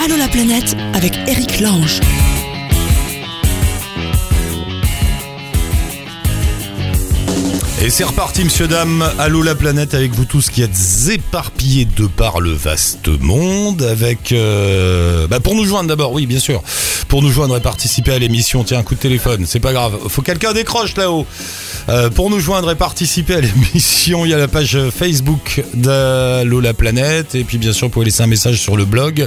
Allô la planète avec Eric Lange. Et c'est reparti, monsieur, dame. Allô la planète avec vous tous qui êtes éparpillés de par le vaste monde. Avec, euh, bah pour nous joindre d'abord, oui, bien sûr. Pour nous joindre et participer à l'émission, tiens, un coup de téléphone, c'est pas grave. Faut que quelqu'un décroche là-haut. Euh, pour nous joindre et participer à l'émission, il y a la page Facebook d'Allô la planète. Et puis, bien sûr, vous pouvez laisser un message sur le blog.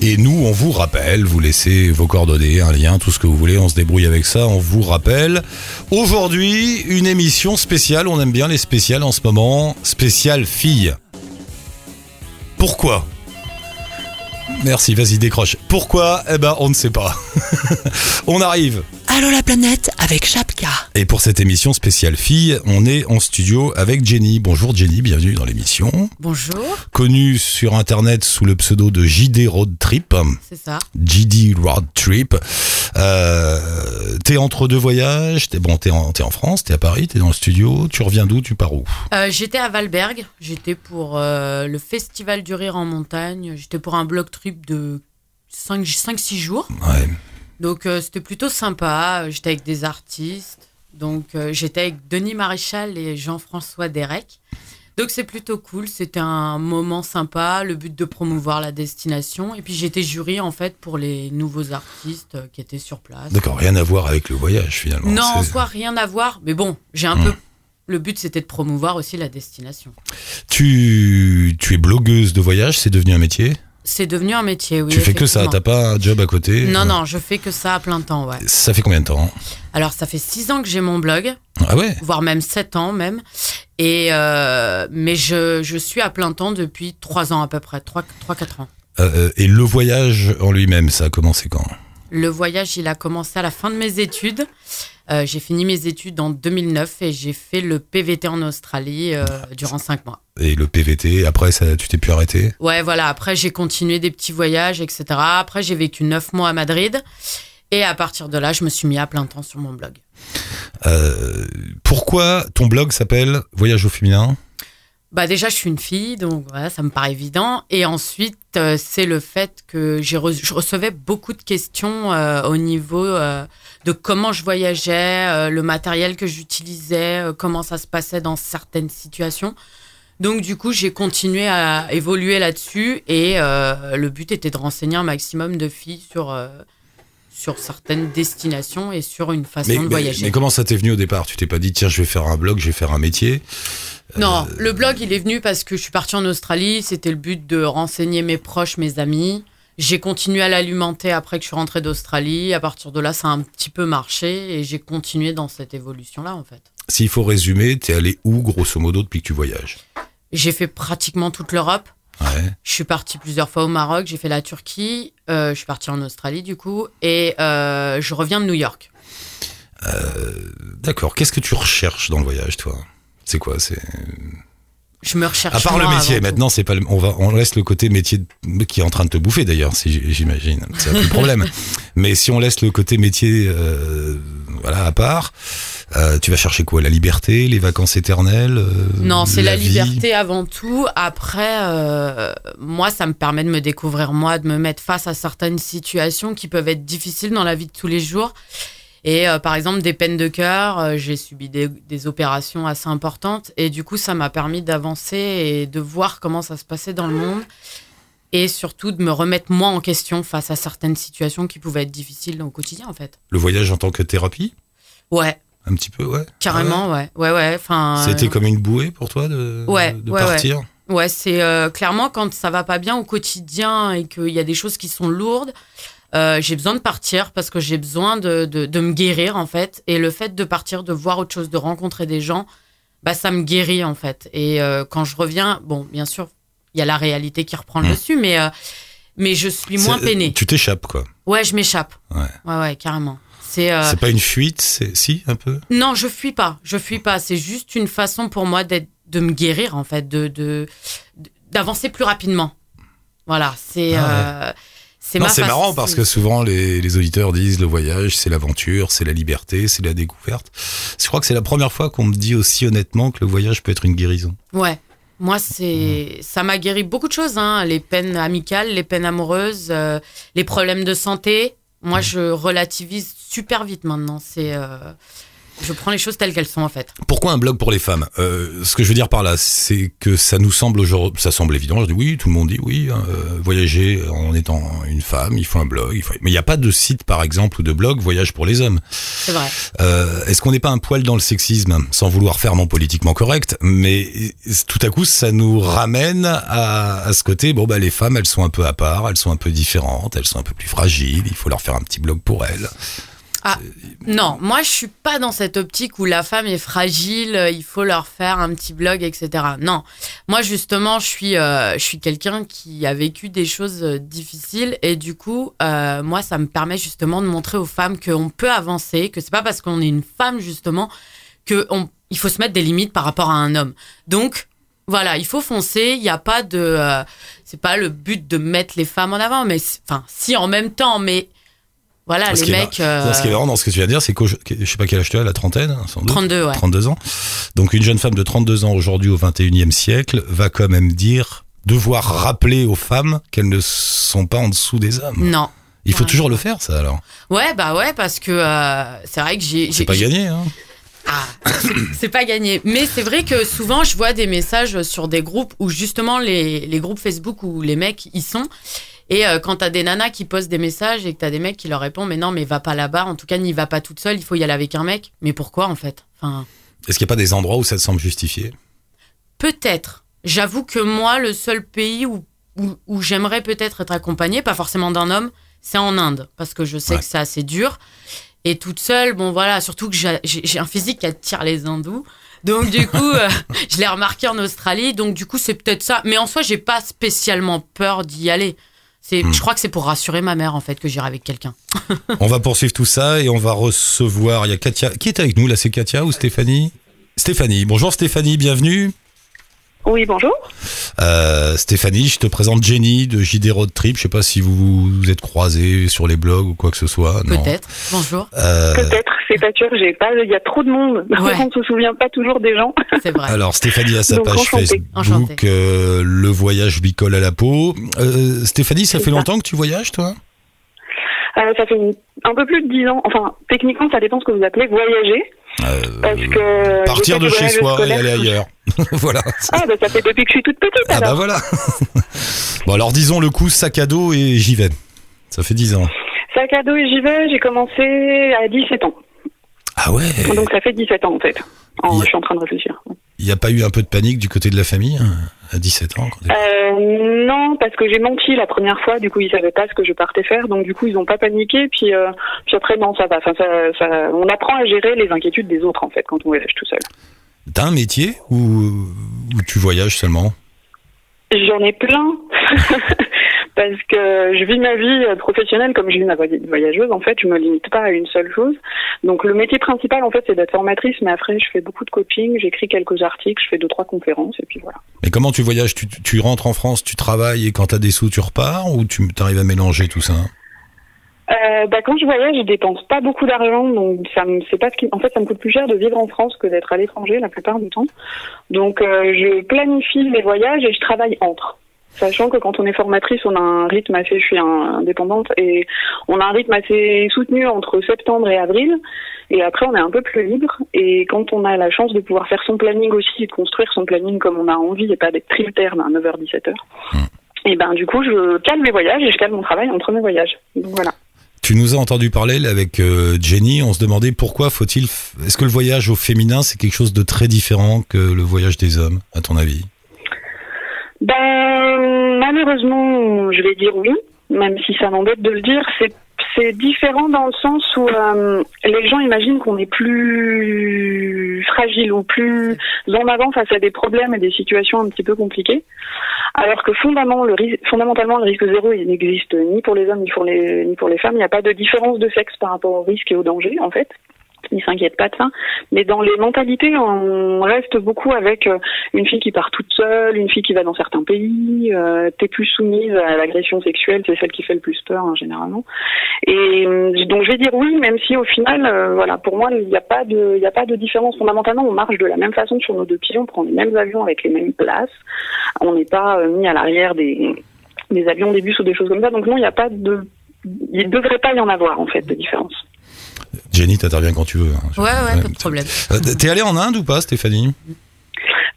Et nous, on vous rappelle, vous laissez vos coordonnées, un lien, tout ce que vous voulez. On se débrouille avec ça. On vous rappelle. Aujourd'hui, une émission spéciale. On aime bien les spéciales en ce moment. Spéciale fille. Pourquoi? Merci, vas-y, décroche. Pourquoi? Eh ben, on ne sait pas. on arrive. Allô la planète avec Chapka. Et pour cette émission spéciale fille, on est en studio avec Jenny. Bonjour Jenny, bienvenue dans l'émission. Bonjour, Connue sur internet sous le pseudo de JD Road Trip. c'est ça. JD Road Trip. Euh, t'es entre deux voyages. T'es bon, t'es en, t'es en France, t'es à Paris, t'es dans le studio. Tu reviens d'où Tu pars où? Euh, j'étais à Valberg, j'étais pour euh, le Festival du Rire en montagne, j'étais pour un bloc trip de 5-6 jours. Ouais. Donc euh, c'était plutôt sympa, j'étais avec des artistes, donc euh, j'étais avec Denis Maréchal et Jean-François Derek. Donc c'est plutôt cool, c'était un moment sympa, le but de promouvoir la destination. Et puis j'étais jury en fait pour les nouveaux artistes euh, qui étaient sur place. D'accord, rien à voir avec le voyage finalement. Non, en soi, rien à voir. Mais bon, j'ai un Hmm. peu. Le but, c'était de promouvoir aussi la destination. Tu, tu es blogueuse de voyage, c'est devenu un métier? C'est devenu un métier, oui. tu fais que ça, t'as pas un job à côté. Non, Euh, non, je fais que ça à plein temps, ouais. Ça fait combien de temps Alors, ça fait six ans que j'ai mon blog, Ah ouais? Voire même sept ans même. Et euh, mais je, je suis à plein temps depuis trois ans à peu près, trois, trois, quatre ans. Euh, Et le voyage en lui-même, ça a commencé quand? Le voyage, il a commencé à la fin de mes études. Euh, j'ai fini mes études en 2009 et j'ai fait le PVT en Australie euh, durant cinq mois. Et le PVT, après, ça, tu t'es plus arrêté? Ouais, voilà. Après, j'ai continué des petits voyages, etc. Après, j'ai vécu neuf mois à Madrid. Et à partir de là, je me suis mis à plein temps sur mon blog. Euh, Pourquoi ton blog s'appelle Voyage au féminin? Bah déjà, je suis une fille, donc voilà, ça me paraît évident. Et ensuite, euh, c'est le fait que j'ai re- je recevais beaucoup de questions euh, au niveau euh, de comment je voyageais, le matériel que j'utilisais, comment ça se passait dans certaines situations. Donc du coup, j'ai continué à évoluer là-dessus et le but était de renseigner un maximum de filles sur sur certaines destinations et sur une façon mais, de mais- voyager. mais comment ça t'est venu au départ? Tu t'es pas dit, tiens, je vais faire un blog, je vais faire un métier Non, le blog, il est venu parce que je suis partie en Australie. C'était le but de renseigner mes proches, mes amis. J'ai continué à l'alimenter après que je suis rentrée d'Australie. À partir de là, ça a un petit peu marché et j'ai continué dans cette évolution-là, en fait. S'il faut résumer, t'es allé où, grosso modo, depuis que tu voyages? J'ai fait pratiquement toute l'Europe. Ouais. Je suis partie plusieurs fois au Maroc. J'ai fait la Turquie. euh, je suis partie en Australie, du coup. Et euh, je reviens de New York. D'accord. Qu'est-ce que tu recherches dans le voyage, toi? C'est quoi C'est Je me recherche. à part le métier. Maintenant, c'est pas. le- On va. On laisse le côté métier qui est en train de te bouffer d'ailleurs, si j'imagine. C'est un peu le problème. Mais si on laisse le côté métier, euh, voilà, à part, euh, tu vas chercher quoi? La liberté, les vacances éternelles euh, Non, c'est la, vie? liberté avant tout. Après, moi, ça me permet de me découvrir moi, de me mettre face à certaines situations qui peuvent être difficiles dans la vie de tous les jours. Et euh, par exemple, des peines de cœur, euh, j'ai subi des, des opérations assez importantes. Et du coup, ça m'a permis d'avancer et de voir comment ça se passait dans le monde. Et surtout de me remettre moi en question face à certaines situations qui pouvaient être difficiles au quotidien, en fait. Le voyage en tant que thérapie, Ouais, un petit peu, ouais. carrément, ouais. Ouais, ouais. Enfin, C'était euh, comme une bouée pour toi de, Ouais, de ouais, partir? Ouais, c'est euh, clairement quand ça va pas bien au quotidien et qu'il y a des choses qui sont lourdes, euh, j'ai besoin de partir parce que j'ai besoin de, de, de me guérir en fait. Et le fait de partir, de voir autre chose, de rencontrer des gens, bah ça me guérit en fait. Et euh, quand je reviens, bon, bien sûr, il y a la réalité qui reprend le Mmh. dessus, mais euh, mais je suis moins peinée. Tu t'échappes, quoi. Ouais, je m'échappe. Ouais. Ouais, ouais, carrément. C'est euh, pas une fuite, c'est si un peu? non, je fuis pas. Je fuis pas. C'est juste une façon pour moi d'être, de me guérir en fait, de, de, d'avancer plus rapidement. Voilà, c'est, Ah c'est Non, ma c'est marrant parce que souvent les, les auditeurs disent le voyage, c'est l'aventure, c'est la liberté, c'est la découverte. Je crois que c'est la première fois qu'on me dit aussi honnêtement que le voyage peut être une guérison. Ouais, Moi, c'est ça m'a guéri beaucoup de choses. Hein. Les peines amicales, les peines amoureuses, euh, les problèmes de santé. Moi, je relativise super vite maintenant. C'est euh, je prends les choses telles qu'elles sont en fait. Pourquoi un blog pour les femmes? Euh, Ce que je veux dire par là, c'est que ça nous semble aujourd'hui, ça semble évident. Je dis oui, tout le monde dit oui. hein, euh, voyager en étant une femme, il faut un blog. Il faut... Mais il n'y a pas de site, par exemple, ou de blog voyage pour les hommes. C'est vrai. Euh, Est-ce qu'on n'est pas un poil dans le sexisme, sans vouloir faire non politiquement correct, mais tout à coup, ça nous ramène à, à ce côté. Bon, bah les femmes, elles sont un peu à part, elles sont un peu différentes, elles sont un peu plus fragiles. Il faut leur faire un petit blog pour elles. Ah, non, moi je suis pas dans cette optique où la femme est fragile, euh, il faut leur faire un petit blog, etc. Non, moi justement, je suis, euh, suis quelqu'un qui a vécu des choses euh, difficiles et du coup, moi, ça me permet justement de montrer aux femmes qu'on peut avancer, que c'est pas parce qu'on est une femme justement que on, il faut se mettre des limites par rapport à un homme. Donc voilà, il faut foncer. Il n'y a pas de, c'est pas le but de mettre les femmes en avant, mais enfin, si en même temps, mais voilà, Ce les mecs. euh, Ce qui est marrant dans ce que tu viens de dire, c'est que je sais pas quel âge tu as, la trentaine, hein, sans doute. 32, ouais. 32 ans. Donc une jeune femme de 32 ans aujourd'hui au 21e siècle va quand même dire, devoir rappeler aux femmes qu'elles ne sont pas en dessous des hommes. Non. Il faut Ouais. toujours le faire, ça alors. Ouais, bah ouais, parce que euh, c'est vrai que j'ai. C'est pas gagné, hein. Ah, c'est- c'est pas gagné. Mais c'est vrai que souvent, je vois des messages sur des groupes où justement les, les groupes Facebook où les mecs y sont. Et euh, quand t'as des nanas qui postent des messages et que t'as des mecs qui leur répondent, mais non, mais va pas là-bas, en tout cas, n'y va pas toute seule, il faut y aller avec un mec. Mais pourquoi en fait? Enfin, Est-ce qu'il n'y a pas des endroits où ça te semble justifié? Peut-être. J'avoue que moi, le seul pays où, où, où j'aimerais peut-être être accompagnée, pas forcément d'un homme, c'est en Inde, parce que je sais Ouais. que c'est assez dur. Et toute seule, bon voilà, surtout que j'ai un physique qui attire les hindous. Donc du coup, euh, je l'ai remarqué en Australie. Donc du coup, c'est peut-être ça. Mais en soi, j'ai pas spécialement peur d'y aller. C'est, Hmm. je crois que c'est pour rassurer ma mère en fait que j'irai avec quelqu'un. On va poursuivre tout ça et on va recevoir. Il y a Katia. Qui est avec nous là C'est Katia ou Stéphanie? Stéphanie. Bonjour Stéphanie, bienvenue. Oui, bonjour. Euh, Stéphanie, je te présente Jenny de JD Road Trip. Je sais pas si vous vous êtes croisés sur les blogs ou quoi que ce soit. non. Peut-être. Bonjour. Euh, Peut-être, c'est pas sûr, j'ai pas, il y a trop de monde. Ouais. On se souvient pas toujours des gens. C'est vrai. Alors Stéphanie a sa Donc, page enchantée. Facebook, Enchantée. euh, le voyage lui colle à la peau. Euh, Stéphanie, ça fait ça. longtemps que tu voyages toi? Euh, ça fait un peu plus de dix ans. Enfin, techniquement, ça dépend ce que vous appelez voyager. Parce que Euh, Partir de chez soi et aller ailleurs. voilà. Ah, bah ça fait depuis que je suis toute petite Ah bah alors. voilà. bon alors disons le coup sac à dos et j'y vais. Ça fait 10 ans. Sac à dos et j'y vais, j'ai commencé à 17 ans. Ah ouais. Donc ça fait 17 ans en fait. En-. Je suis en train de réfléchir. Il n'y a pas eu un peu de panique du côté de la famille hein, à 17 ans Euh, non, parce que j'ai menti la première fois, du coup ils savaient pas ce que je partais faire, donc du coup ils ont pas paniqué, puis, euh, puis après non ça va, enfin, ça, ça, on apprend à gérer les inquiétudes des autres en fait quand on voyage tout seul. T'as un métier ou, ou tu voyages seulement? J'en ai plein. Parce que je vis ma vie euh, professionnelle comme je vis ma voy- voyageuse. En fait, je me limite pas à une seule chose. Donc le métier principal en fait c'est d'être formatrice, mais après je fais beaucoup de coaching, j'écris quelques articles, je fais deux trois conférences et puis voilà. Mais comment tu voyages? Tu, tu rentres en France, tu travailles et quand t'as des sous tu repars? Ou tu arrives à mélanger tout ça? Euh, bah, quand je voyage, je dépense pas beaucoup d'argent, donc ça me, c'est pas ce qui, en fait, ça me coûte plus cher de vivre en France que d'être à l'étranger la plupart du temps. Donc, euh, je planifie mes voyages et je travaille entre. Sachant que quand on est formatrice, on a un rythme assez, je suis indépendante et on a un rythme assez soutenu entre septembre et avril. Et après, on est un peu plus libre. Et quand on a la chance de pouvoir faire son planning aussi, et de construire son planning comme on a envie et pas d'être tributaire d'un 9h-17h, et ben, du coup, je cale mes voyages et je cale mon travail entre mes voyages. Donc voilà. Tu nous as entendu parler avec euh, Jenny, on se demandait pourquoi faut-il... Est-ce que le voyage au féminin c'est quelque chose de très différent que le voyage des hommes, à ton avis? Ben, malheureusement, je vais dire oui, même si ça m'embête de le dire. C'est c'est différent dans le sens où euh, les gens imaginent qu'on est plus fragile ou plus en avant face à des problèmes et des situations un petit peu compliquées. Alors que fondamentalement le, risque zéro, il n'existe ni pour les hommes ni pour les femmes. Il n'y a pas de différence de sexe par rapport au risque et au danger, en fait. Ils s'inquiètent pas de ça. Mais dans les mentalités, on reste beaucoup avec euh, une fille qui part toute seule, une fille qui va dans certains pays. Euh, T'es plus soumise à l'agression sexuelle, c'est celle qui fait le plus peur hein, généralement. Et euh, donc je vais dire oui, même si au final, voilà, pour moi, il n'y a pas de, il a pas de différence. Fondamentalement, on marche de la même façon sur nos deux pieds, on prend les mêmes avions avec les mêmes places. On n'est pas mis à l'arrière des des avions, des bus ou des choses comme ça. Donc non, il n'y a pas de, il devrait pas y en avoir en fait de différence. Jenny, t'interviens quand tu veux. hein. Ouais, ouais, pas de problème. Euh, T'es allée en Inde ou pas, Stéphanie?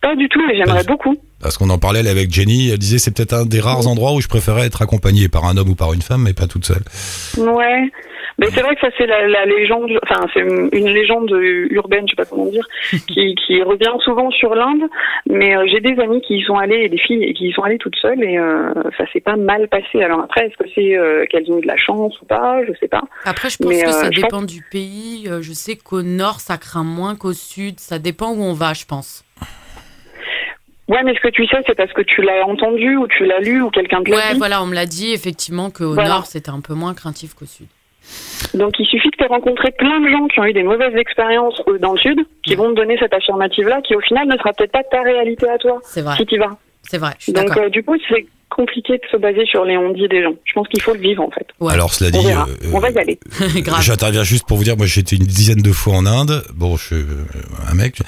Pas du tout, mais j'aimerais beaucoup. Parce qu'on en parlait avec Jenny, elle disait c'est peut-être un des rares endroits où je préférais être accompagnée par un homme ou par une femme, mais pas toute seule. Ouais. Mais c'est vrai que ça c'est la, la légende, enfin c'est une légende urbaine, je sais pas comment dire, qui, qui revient souvent sur l'Inde. Mais euh, j'ai des amis qui y sont allés des filles qui y sont allées toutes seules et euh, ça s'est pas mal passé. Alors après, est-ce que c'est euh, qu'elles ont eu de la chance ou pas? Je sais pas. Après, je pense Mais, que ça euh, je dépend du pays. Je sais qu'au nord, ça craint moins qu'au sud. Ça dépend où on va, je pense. Ouais, mais ce que tu sais, c'est parce que tu l'as entendu ou tu l'as lu ou quelqu'un te l'a Ouais, dit. voilà, on me l'a dit effectivement qu'au Voilà. nord, c'était un peu moins craintif qu'au sud. Donc il suffit que tu aies rencontré plein de gens qui ont eu des mauvaises expériences euh, dans le sud, qui vont te donner cette affirmative-là, qui au final ne sera peut-être pas ta réalité à toi, C'est vrai, si tu vas. c'est vrai, je suis Donc euh, du coup, c'est compliqué de se baser sur les on-dit des gens. Je pense qu'il faut le vivre en fait. Ouais. Alors cela On dit, verra. euh, On va y aller. Grave. J'interviens juste pour vous dire, moi j'ai été une dizaine de fois en Inde. Bon, je suis euh, un mec,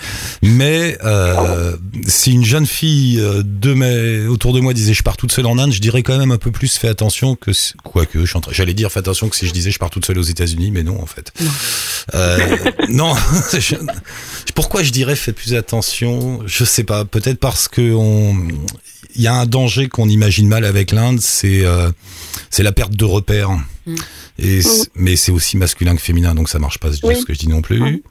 mais euh, si une jeune fille euh, de mes, autour de moi disait je pars toute seule en Inde, je dirais quand même un peu plus fais attention que si- quoique j'allais dire fais attention que si je disais je pars toute seule aux États-Unis, mais non en fait. Non. Euh, non. je- pourquoi je dirais faites plus attention? Je sais pas. Peut-être parce que on, il y a un danger qu'on imagine mal avec l'Inde, c'est euh, c'est la perte de repères. Mm. Et c- mais c'est aussi masculin que féminin, donc ça marche pas Oui. ce que je dis non plus.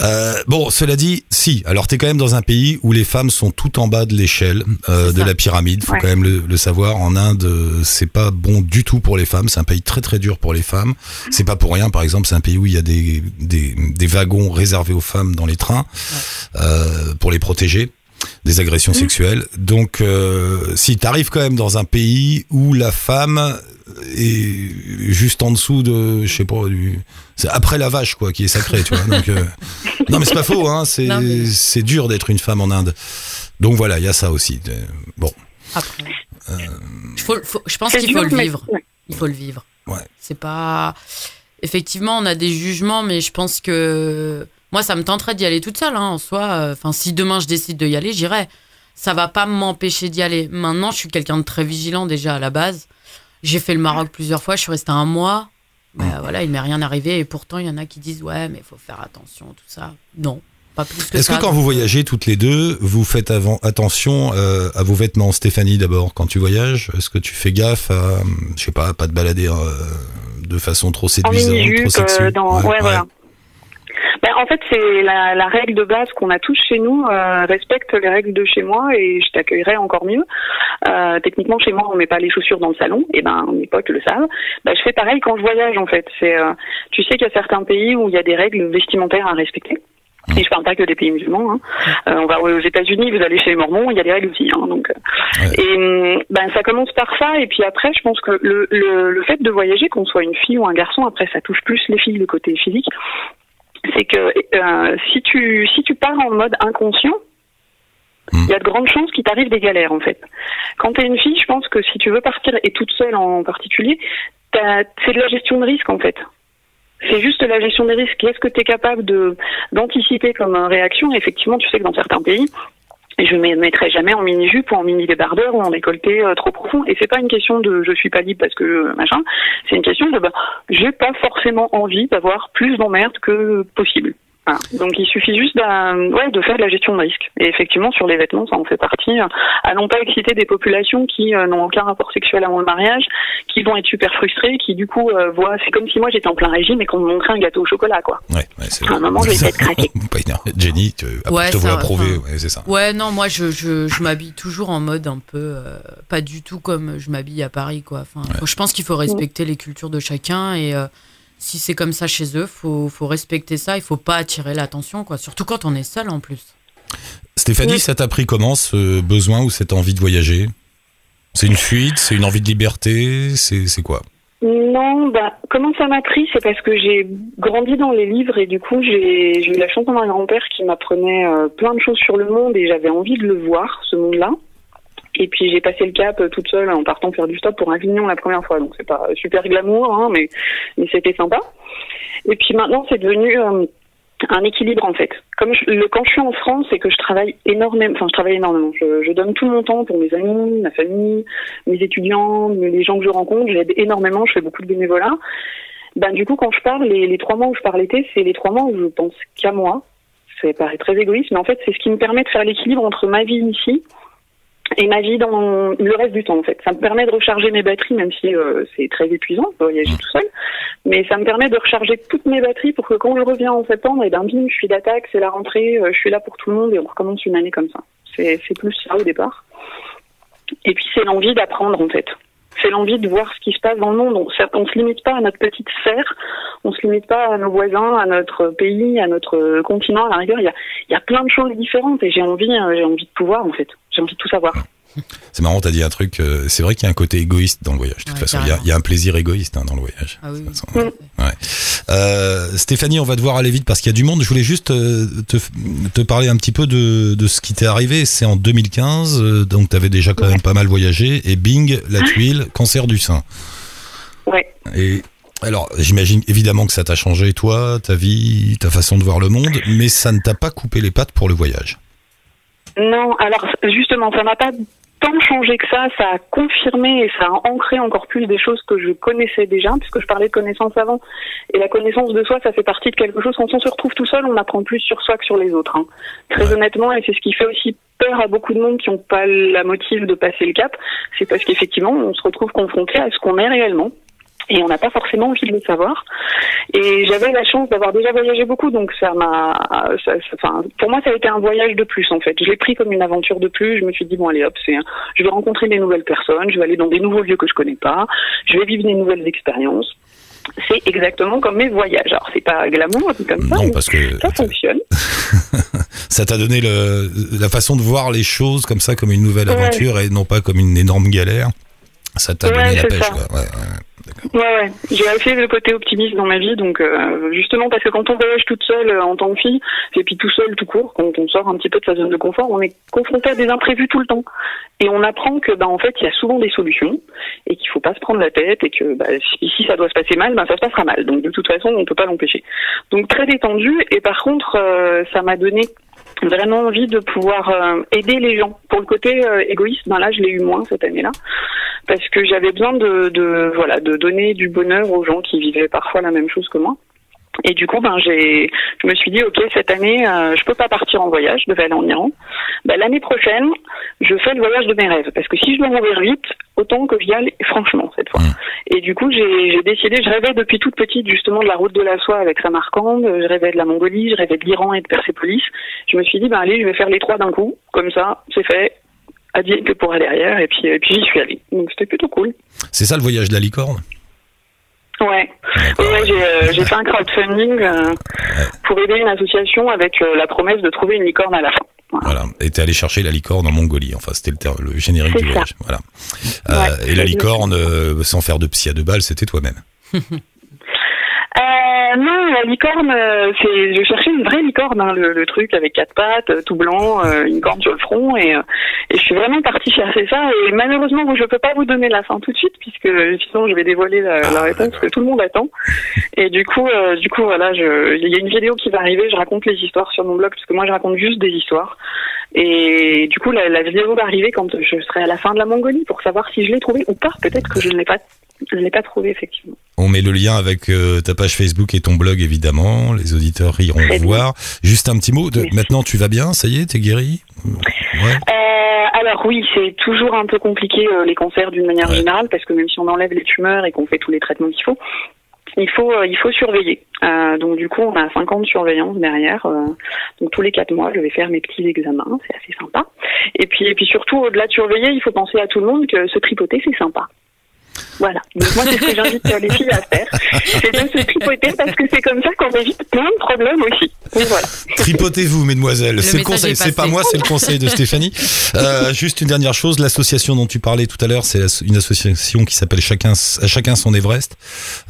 Euh, bon, cela dit, si. Alors t'es quand même dans un pays où les femmes sont tout en bas de l'échelle euh, de ça. la pyramide. Faut Ouais. quand même le, le savoir. En Inde, c'est pas bon du tout pour les femmes. C'est un pays très très dur pour les femmes. C'est pas pour rien. Par exemple, c'est un pays où il y a des des, des wagons réservés aux femmes dans les trains pour les protéger des agressions sexuelles. Donc, euh, si t'arrives quand même dans un pays où la femme est juste en dessous de, je sais pas, du, c'est après la vache quoi, qui est sacrée, tu vois. Donc, euh, non mais c'est pas faux, hein. C'est Non, mais- c'est dur d'être une femme en Inde. Donc voilà, il y a ça aussi. Bon, Après. Euh, Faut- faut- je pense qu'il faut le vivre. Il faut le vivre. Ouais. C'est pas. Effectivement, on a des jugements, mais je pense que moi, ça me tenterait d'y aller toute seule. hein, en soi, enfin, si demain je décide de y aller, j'irai. Ça va pas m'empêcher d'y aller. Maintenant, je suis quelqu'un de très vigilant déjà à la base. J'ai fait le Maroc plusieurs fois. Je suis restée un mois. Ben, voilà, il m'est rien arrivé. Et pourtant, il y en a qui disent ouais, mais il faut faire attention, tout ça. Non, pas plus que Est-ce ça. que quand vous voyagez toutes les deux, vous faites avant, attention euh, à vos vêtements? Stéphanie d'abord, quand tu voyages Est-ce que tu fais gaffe à, je sais pas, pas de balader euh, de façon trop séduisante, trop sexy euh, dans... ouais, voilà. Ben, en fait, c'est la, la règle de base qu'on a tous chez nous. euh, respecte les règles de chez moi et je t'accueillerai encore mieux. Euh, techniquement, chez moi, on met pas les chaussures dans le salon. Et ben, mes potes le savent. Ben, je fais pareil quand je voyage, en fait. C'est, euh, tu sais qu'il y a certains pays où il y a des règles vestimentaires à respecter. Et je parle pas que des pays musulmans. Hein. Euh, on va aux États-Unis, vous allez chez les Mormons, il y a des règles aussi. Hein, donc, euh, Ouais. et hum, ben ça commence par ça. Et puis après, je pense que le, le, le fait de voyager, qu'on soit une fille ou un garçon, après ça touche plus les filles le côté physique. C'est que euh, si tu si tu pars en mode inconscient, il Hmm. y a de grandes chances qu'il t'arrive des galères en fait. Quand t'es une fille, je pense que si tu veux partir et toute seule en particulier, c'est de la gestion de risque en fait. C'est juste la gestion des risques. Qu'est-ce que tu es capable de d'anticiper comme réaction? Effectivement, tu sais que dans certains pays, je ne me mettrai jamais en mini-jupe ou en mini-débardeur ou en décolleté euh, trop profond. Et c'est pas une question de je suis pas libre parce que machin. C'est une question de bah, j'ai pas forcément envie d'avoir plus d'emmerdes que possible. Voilà. Donc il suffit juste ouais, de faire de la gestion de risque. Et effectivement, sur les vêtements, ça en fait partie. À non pas exciter des populations qui euh, n'ont aucun rapport sexuel avant le mariage, qui vont être super frustrées, qui du coup euh, voient. C'est comme si moi j'étais en plein régime et qu'on me montrait un gâteau au chocolat, quoi. Ouais, ouais, c'est À un moment, je vais. Pas énervé. Jenny, tu, après, Ouais, je te vois approuver, enfin, ouais, c'est ça. Ouais, non, moi, je, je, je m'habille toujours en mode un peu. euh, pas du tout comme je m'habille à Paris, quoi. Enfin, je pense qu'il faut respecter les cultures de chacun et euh, si c'est comme ça chez eux, faut, faut respecter ça. Il faut pas attirer l'attention, quoi. Surtout quand on est seul en plus. Stéphanie, Oui. ça t'a pris comment ce besoin ou cette envie de voyager? C'est une fuite, c'est une envie de liberté, c'est c'est quoi? Non, bah, comment ça m'a pris? C'est parce que j'ai grandi dans les livres et du coup j'ai j'ai eu la chance d'avoir un grand-père qui m'apprenait euh, plein de choses sur le monde et j'avais envie de le voir, ce monde-là. Et puis j'ai passé le cap euh, toute seule en partant faire du stop pour Avignon la première fois, donc c'est pas super glamour, hein, mais, mais c'était sympa. Et puis maintenant c'est devenu euh, un équilibre en fait. Comme je- le, quand je suis en France et que je travaille énormément, enfin je travaille énormément, je, je donne tout mon temps pour mes amis, ma famille, mes étudiants, les gens que je rencontre, j'aide énormément, je fais beaucoup de bénévolat. Ben du coup quand je parle, les, les trois mois où je parle l'été, c'est les trois mois où je pense qu'à moi. Ça paraît très égoïste, mais en fait c'est ce qui me permet de faire l'équilibre entre ma vie ici et ma vie dans le reste du temps en fait. Ça me permet de recharger mes batteries, même si euh, c'est très épuisant de voyager tout seul, mais ça me permet de recharger toutes mes batteries pour que quand je reviens en septembre, et ben bim, je suis d'attaque, c'est la rentrée, euh, je suis là pour tout le monde et on recommence une année comme ça. C'est plus ça au départ. Et puis c'est l'envie d'apprendre en fait. C'est l'envie de voir ce qui se passe dans le monde. On, on se limite pas à notre petite sphère, on se limite pas à nos voisins, à notre pays, à notre continent. À la rigueur, il y a, y a plein de choses différentes et j'ai envie, euh, j'ai envie de pouvoir en fait. J'ai envie de tout savoir. C'est marrant, t'as dit un truc. euh, c'est vrai qu'il y a un côté égoïste dans le voyage. De toute Ouais, façon, il y, a- y un plaisir égoïste hein, dans le voyage. Ah oui. Façon, ouais. Euh, Stéphanie, on va devoir aller vite parce qu'il y a du monde. Je voulais juste euh, te, te parler un petit peu de, de ce qui t'est arrivé. C'est en 2015, euh, donc t'avais déjà quand même pas mal voyagé. Et bing, la tuile, cancer du sein. Ouais. Et alors, j'imagine évidemment que ça t'a changé, toi, ta vie, ta façon de voir le monde, mais ça ne t'a pas coupé les pattes pour le voyage. Non, alors justement, ça m'a pas tant changé que ça, ça a confirmé et ça a ancré encore plus des choses que je connaissais déjà, puisque je parlais de connaissance avant. Et la connaissance de soi, ça fait partie de quelque chose. Quand on se retrouve tout seul, on apprend plus sur soi que sur les autres. hein. Très Ouais. honnêtement, et c'est ce qui fait aussi peur à beaucoup de monde qui n'ont pas la motive de passer le cap, c'est parce qu'effectivement, on se retrouve confronté à ce qu'on est réellement. Et on n'a pas forcément envie de le savoir. Et j'avais la chance d'avoir déjà voyagé beaucoup, donc ça m'a, ça- ça- enfin, pour moi, ça a été un voyage de plus en fait. Je l'ai pris comme une aventure de plus. Je me suis dit bon allez hop, c'est, je vais rencontrer des nouvelles personnes, je vais aller dans des nouveaux lieux que je connais pas, je vais vivre des nouvelles expériences. C'est exactement comme mes voyages. Alors c'est pas glamour comme ça, Non, mais parce que ça fonctionne. ça t'a donné le, la façon de voir les choses comme ça, comme une nouvelle Ouais. aventure et non pas comme une énorme galère. Ça t'a Ouais, donné la pêche. quoi. Ouais, ouais. Ouais. J'ai assez le côté optimiste dans ma vie, donc euh, justement parce que quand on voyage toute seule euh, en tant que fille, et puis tout seul, tout court, quand on sort un petit peu de sa zone de confort, on est confronté à des imprévus tout le temps, et on apprend que, bah, en fait, il y a souvent des solutions, et qu'il faut pas se prendre la tête, et que, bah, si, si ça doit se passer mal, bah, ça se passera mal. Donc de toute façon, on peut pas l'empêcher. Donc très détendu, et par contre, euh, ça m'a donné vraiment envie de pouvoir euh, aider les gens. Pour le côté euh, égoïste, ben là, je l'ai eu moins cette année-là parce que j'avais besoin de, de voilà de donner du bonheur aux gens qui vivaient parfois la même chose que moi. Et du coup, ben j'ai, je me suis dit, ok, cette année, euh, je peux pas partir en voyage, je devais aller en Iran. Ben, l'année prochaine, je fais le voyage de mes rêves, parce que si je dois mourir vite, autant que j'y aille franchement cette fois. Et du coup, j'ai, j'ai décidé, je rêvais depuis toute petite justement de la route de la soie avec Samarcande, je rêvais de la Mongolie, je rêvais de l'Iran et de Persépolis. Je me suis dit, ben allez, je vais faire les trois d'un coup, comme ça, c'est fait. Adieu que pour aller derrière, et puis, et puis j'y suis allée. Donc c'était plutôt cool. C'est ça le voyage de la licorne? Ouais, ouais j'ai euh, j'ai fait un crowdfunding euh, pour aider une association avec euh, la promesse de trouver une licorne à la fin. Voilà. Voilà. Et t'es allé chercher la licorne en Mongolie. Enfin, c'était le, le générique du ça. voyage. Voilà. Ouais, Euh, et la licorne, euh, sans faire de psy à deux balles, c'était toi-même. Euh, non, la licorne, euh, c'est, je cherchais une vraie licorne, hein, le, le truc avec quatre pattes, euh, tout blanc, euh, une corne sur le front, et, euh, et je suis vraiment partie chercher ça. Et malheureusement, je peux pas vous donner la fin tout de suite, puisque sinon je vais dévoiler la, la Ah, réponse que tout le monde attend. Et du coup, euh, du coup, voilà, il y a une vidéo qui va arriver. Je raconte les histoires sur mon blog, parce que moi, je raconte juste des histoires. Et du coup, la, la vidéo va arriver quand je serai à la fin de la Mongolie pour savoir si je l'ai trouvé ou pas. Peut-être que je ne l'ai pas, je ne l'ai pas trouvé effectivement. On met le lien avec euh, ta page Facebook et ton blog, évidemment. Les auditeurs iront Très bien. voir. Juste un petit mot. De, maintenant, tu vas bien? Ça y est, t'es guéri? Ouais. Euh, alors oui, c'est toujours un peu compliqué euh, les cancers d'une manière Ouais. générale parce que même si on enlève les tumeurs et qu'on fait tous les traitements qu'il faut, il faut euh, il faut surveiller. Euh, donc du coup, on a 5 ans de surveillance derrière. euh, donc tous les quatre mois, je vais faire mes petits examens, c'est assez sympa. Et puis et puis surtout au-delà de surveiller, il faut penser à tout le monde que se tripoter c'est sympa. Voilà. Donc moi, c'est ce que j'invite euh, les filles à faire. C'est de se tripoter parce que c'est comme ça qu'on évite plein de problèmes aussi. Voilà. Tripotez-vous, mesdemoiselles. C'est le conseil. est C'est pas moi, c'est le conseil de Stéphanie. Euh, juste une dernière chose, l'association dont tu parlais tout à l'heure, c'est une association qui s'appelle Chacun, chacun son Everest.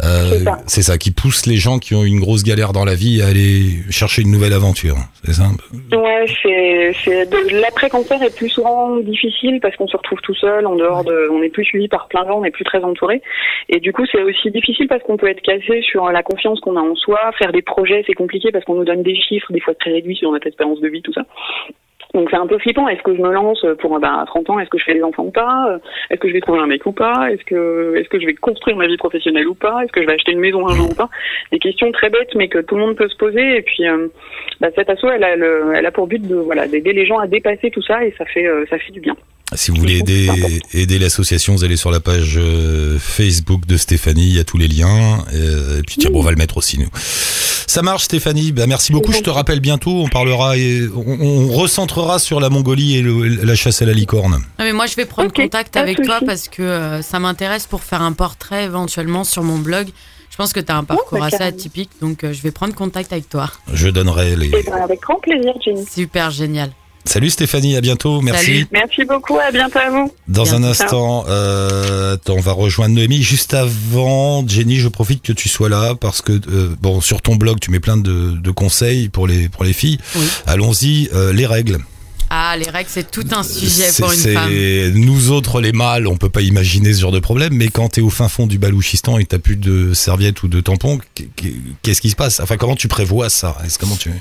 Euh, C'est ça. qui pousse les gens qui ont une grosse galère dans la vie à aller chercher une nouvelle aventure. C'est ça. Ouais, c'est, l'après-cancer est plus souvent difficile parce qu'on se retrouve tout seul en dehors de, on n'est plus suivi par plein de gens, on n'est plus très entouré. Et du coup, c'est aussi difficile parce qu'on peut être cassé sur la confiance qu'on a en soi. Faire des projets, c'est compliqué parce qu'on nous donne des chiffres, des fois très réduits sur notre espérance de vie, tout ça. Donc c'est un peu flippant. Est-ce que je me lance pour ben, à 30 ans? Est-ce que je fais des enfants ou pas? Est-ce que je vais trouver un mec ou pas? Est-ce que est-ce que je vais construire ma vie professionnelle ou pas? Est-ce que je vais acheter une maison un jour ou pas? Des questions très bêtes, mais que tout le monde peut se poser. Et puis euh, bah, cette asso, elle a, le- elle a pour but de voilà d'aider les gens à dépasser tout ça et ça fait euh, ça fait du bien. Si vous voulez aider, l'association, vous allez sur la page euh, Facebook de Stéphanie, il y a tous les liens. euh, et puis tiens, bon, on va le mettre aussi nous. Ça marche Stéphanie, bah, merci beaucoup. Je te rappelle bientôt, on parlera et on, on recentrera sur la Mongolie et le- la chasse à la licorne. Non, mais moi, je vais prendre contact avec toi parce que euh, ça m'intéresse pour faire un portrait éventuellement sur mon blog. Je pense que tu as un parcours bah, assez carrément. atypique, donc euh, je vais prendre contact avec toi. Je donnerai les. Et ben, avec grand plaisir, Jenny. Super génial. Salut Stéphanie, à bientôt, merci. Salut. Merci beaucoup. À bientôt à vous. Dans Bien. un instant, euh, on va rejoindre Noémie. Juste avant, Jenny, je profite que tu sois là parce que euh, bon, sur ton blog, tu mets plein de, de conseils pour les pour les filles. Oui. Allons-y, euh, les règles. Ah, les règles, c'est tout un sujet pour une femme. Nous autres, les mâles, on peut pas imaginer ce genre de problème, mais quand t'es au fin fond du Balouchistan et que t'as plus de serviettes ou de tampons, qu'est-ce qui se passe? Enfin, comment tu prévois ça? Est-ce comment tu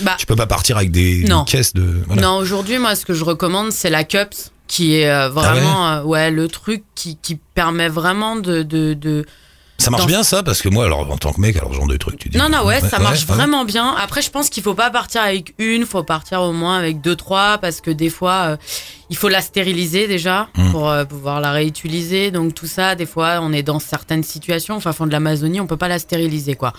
Bah, tu peux pas partir avec des, Non. des caisses de voilà. Non, aujourd'hui, moi, ce que je recommande, c'est la Cups, qui est euh, vraiment euh, ouais, le truc qui, qui permet vraiment de, de, de... Ça marche Dans- bien ça parce que moi, alors en tant que mec, alors genre de truc, tu dis. Non, non, ouais, ça marche ouais. vraiment bien. Après, je pense qu'il faut pas partir avec une, faut partir au moins avec deux, trois, parce que des fois, euh, il faut la stériliser déjà Mm. pour euh, pouvoir la réutiliser. Donc tout ça, des fois, on est dans certaines situations, enfin, fond de l'Amazonie, on peut pas la stériliser, quoi.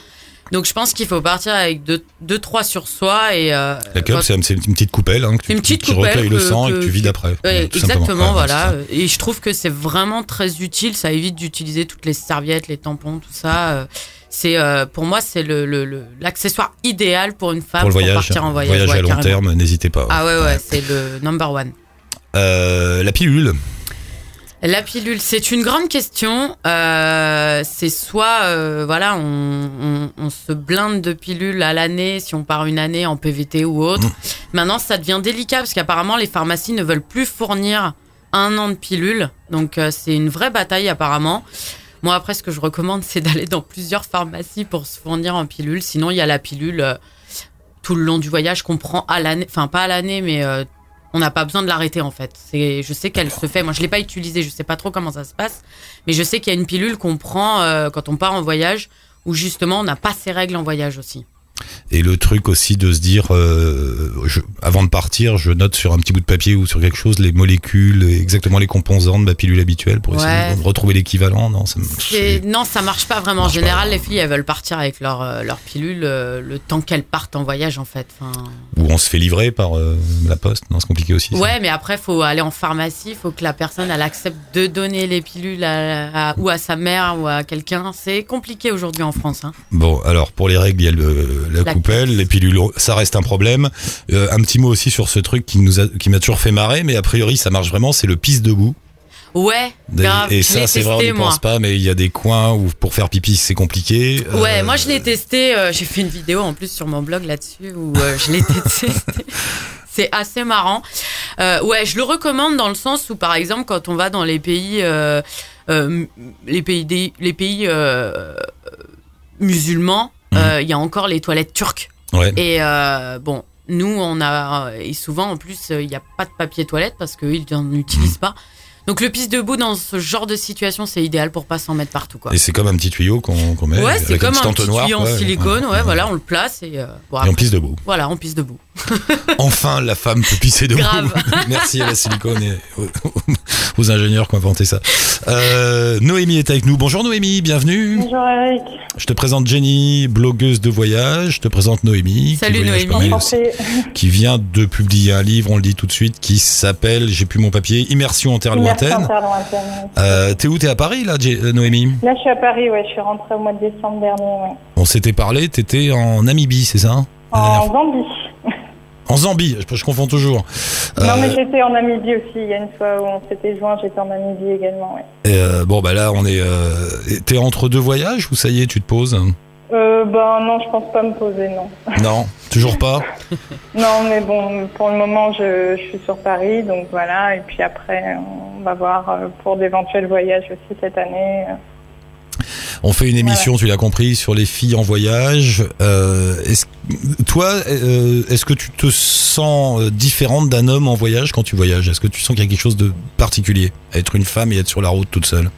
Donc je pense qu'il faut partir avec deux, deux trois sur soi et euh, La cup, c'est une petite coupelle hein, que tu, Une petite qui coupelle recueille le que- sang et que- tu vides après. Ouais, exactement, Ouais, voilà. Et je trouve que c'est vraiment très utile. Ça évite d'utiliser toutes les serviettes, les tampons, tout ça. Euh, C'est euh, pour moi, c'est le l'accessoire idéal pour une femme Pour le voyage, partir en voyage, ouais, à long carrément. terme, n'hésitez pas. Ah ouais, ouais, c'est le number one. Euh, la pilule. La pilule, c'est une grande question. Euh, c'est soit, euh, voilà, on, on, on se blinde de pilules à l'année si on part une année en PVT ou autre. Mmh. Maintenant, ça devient délicat parce qu'apparemment, les pharmacies ne veulent plus fournir un an de pilules. Donc, euh, c'est une vraie bataille apparemment. Moi, après, ce que je recommande, c'est d'aller dans plusieurs pharmacies pour se fournir en pilule. Sinon, il y a la pilule tout le long du voyage qu'on prend à l'année. Enfin, pas à l'année, mais on n'a pas besoin de l'arrêter en fait. Je sais qu'elle se fait. Moi, je l'ai pas utilisée. Je sais pas trop comment ça se passe, mais je sais qu'il y a une pilule qu'on prend euh, quand on part en voyage, où justement on n'a pas ses règles en voyage aussi. Et le truc aussi de se dire, euh, je- avant de partir, je note sur un petit bout de papier ou sur quelque chose les molécules, exactement les composants de ma pilule habituelle pour essayer Ouais. de retrouver l'équivalent. Non, ça non, ça marche pas vraiment. En Marche général, les filles, elles veulent partir avec leur euh, leur pilule euh, le temps qu'elles partent en voyage en fait. Enfin, Ou on se fait livrer par euh, la poste. Non, c'est compliqué aussi. ça. Ouais, mais après, faut aller en pharmacie, faut que la personne elle accepte de donner les pilules à, à- ou à sa mère ou à quelqu'un. C'est compliqué aujourd'hui en France. Hein. Bon, alors pour les règles, il y a le, la, La coupelle, les pilules, ça reste un problème. Euh, un petit mot aussi sur ce truc qui nous a, qui m'a toujours fait marrer, mais a priori ça marche vraiment, c'est le pisse debout. Ouais, Des- grave. et ça, c'est vrai, on n'y pense pas, mais il y a des coins où pour faire pipi c'est compliqué. Ouais, Euh, moi je l'ai testé. euh, J'ai fait une vidéo en plus sur mon blog là-dessus où je l'ai testé. C'est assez marrant. Ouais, je le recommande dans le sens où, par exemple, quand on va dans les pays, les pays, des- les pays musulmans, Mhm. euh, il y a encore les toilettes turques. Ouais. Et euh, bon, nous, on a et souvent en plus, euh, il n'y a pas de papier toilette parce qu'ils n'en utilisent pas. Donc le pisse debout dans ce genre de situation, c'est idéal pour pas s'en mettre partout, quoi. Et c'est comme un petit tuyau qu'on qu'on met. Ouais, c'est comme un petit tuyau en ouais, silicone. Ouais, ouais. voilà, on le place et, euh, bon, Et on pisse debout. Voilà, on pisse debout. Enfin, la femme peut pisser debout. Grave. Merci à la silicone et aux, aux ingénieurs qui ont inventé ça. Euh, Noémie est avec nous. Bonjour Noémie, bienvenue. Bonjour Eric. Je te présente Jenny, blogueuse de voyage. Je te présente Noémie. qui Salut, voyage Noémie. aussi, qui vient de publier un livre, on le dit tout de suite, qui s'appelle, j'ai plus mon papier, Immersion en terre lointaine. Lointaine. Euh, t'es où? T'es à Paris là, euh, Noémie? Là, je suis à Paris, ouais. Je suis rentrée au mois de décembre dernier, ouais. On s'était parlé, t'étais en Namibie, c'est ça hein, En Zambie. En Zambie, je, je confonds toujours. Non, Euh, mais j'étais en Namibie aussi. Il y a une fois où on s'était joint, j'étais en Namibie également, ouais. et, euh, bon bah là, on est. euh, T'es entre deux voyages ou ça y est, tu te poses? Euh, ben non, je pense pas me poser, non. Non, toujours pas? Non, mais bon, pour le moment, je, je suis sur Paris, donc voilà. Et puis après, on va voir euh, pour d'éventuels voyages aussi cette année. On fait une émission, tu l'as compris, sur les filles en voyage. Euh, est-ce, toi, euh, est-ce que tu te sens différente d'un homme en voyage quand tu voyages? Est-ce que tu sens qu'il y a quelque chose de particulier? À être une femme et être sur la route toute seule?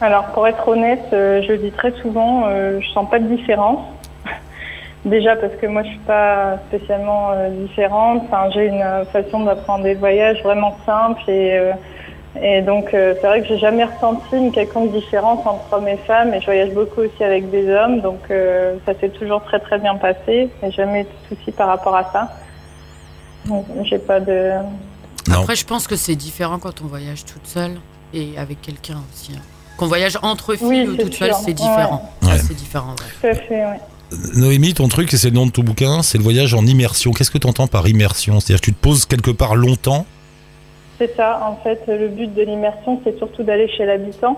Alors, pour être honnête, euh, je le dis très souvent, euh, je sens pas de différence. Déjà parce que moi, je suis pas spécialement euh, différente. Enfin, j'ai une euh, façon d'apprendre des voyages vraiment simple et euh, et donc euh, c'est vrai que j'ai jamais ressenti une quelconque différence entre hommes et femmes. Et je voyage beaucoup aussi avec des hommes, donc euh, ça s'est toujours très très bien passé. J'ai jamais eu de soucis par rapport à ça. Donc, j'ai pas de Non. Après, je pense que c'est différent quand on voyage toute seule et avec quelqu'un aussi. hein. Qu'on voyage entre filles Oui, ou c'est toute seule, c'est différent. Ouais. C'est différent. ouais. tout à fait. Ouais. Noémie, ton truc, c'est le nom de ton bouquin, c'est le voyage en immersion. Qu'est-ce que tu entends par immersion? C'est-à-dire que tu te poses quelque part longtemps? C'est ça, en fait, le but de l'immersion, c'est surtout d'aller chez l'habitant,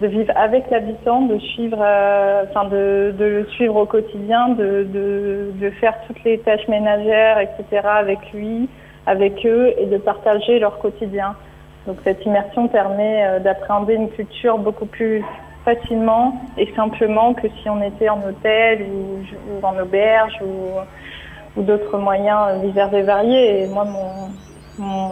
de vivre avec l'habitant, de suivre, euh, enfin de, de le suivre au quotidien, de, de, de faire toutes les tâches ménagères, etc. avec lui, avec eux, et de partager leur quotidien. Donc cette immersion permet euh, d'appréhender une culture beaucoup plus facilement et simplement que si on était en hôtel ou, ou en auberge ou, ou d'autres moyens euh, divers et variés. Et moi, mon, mon,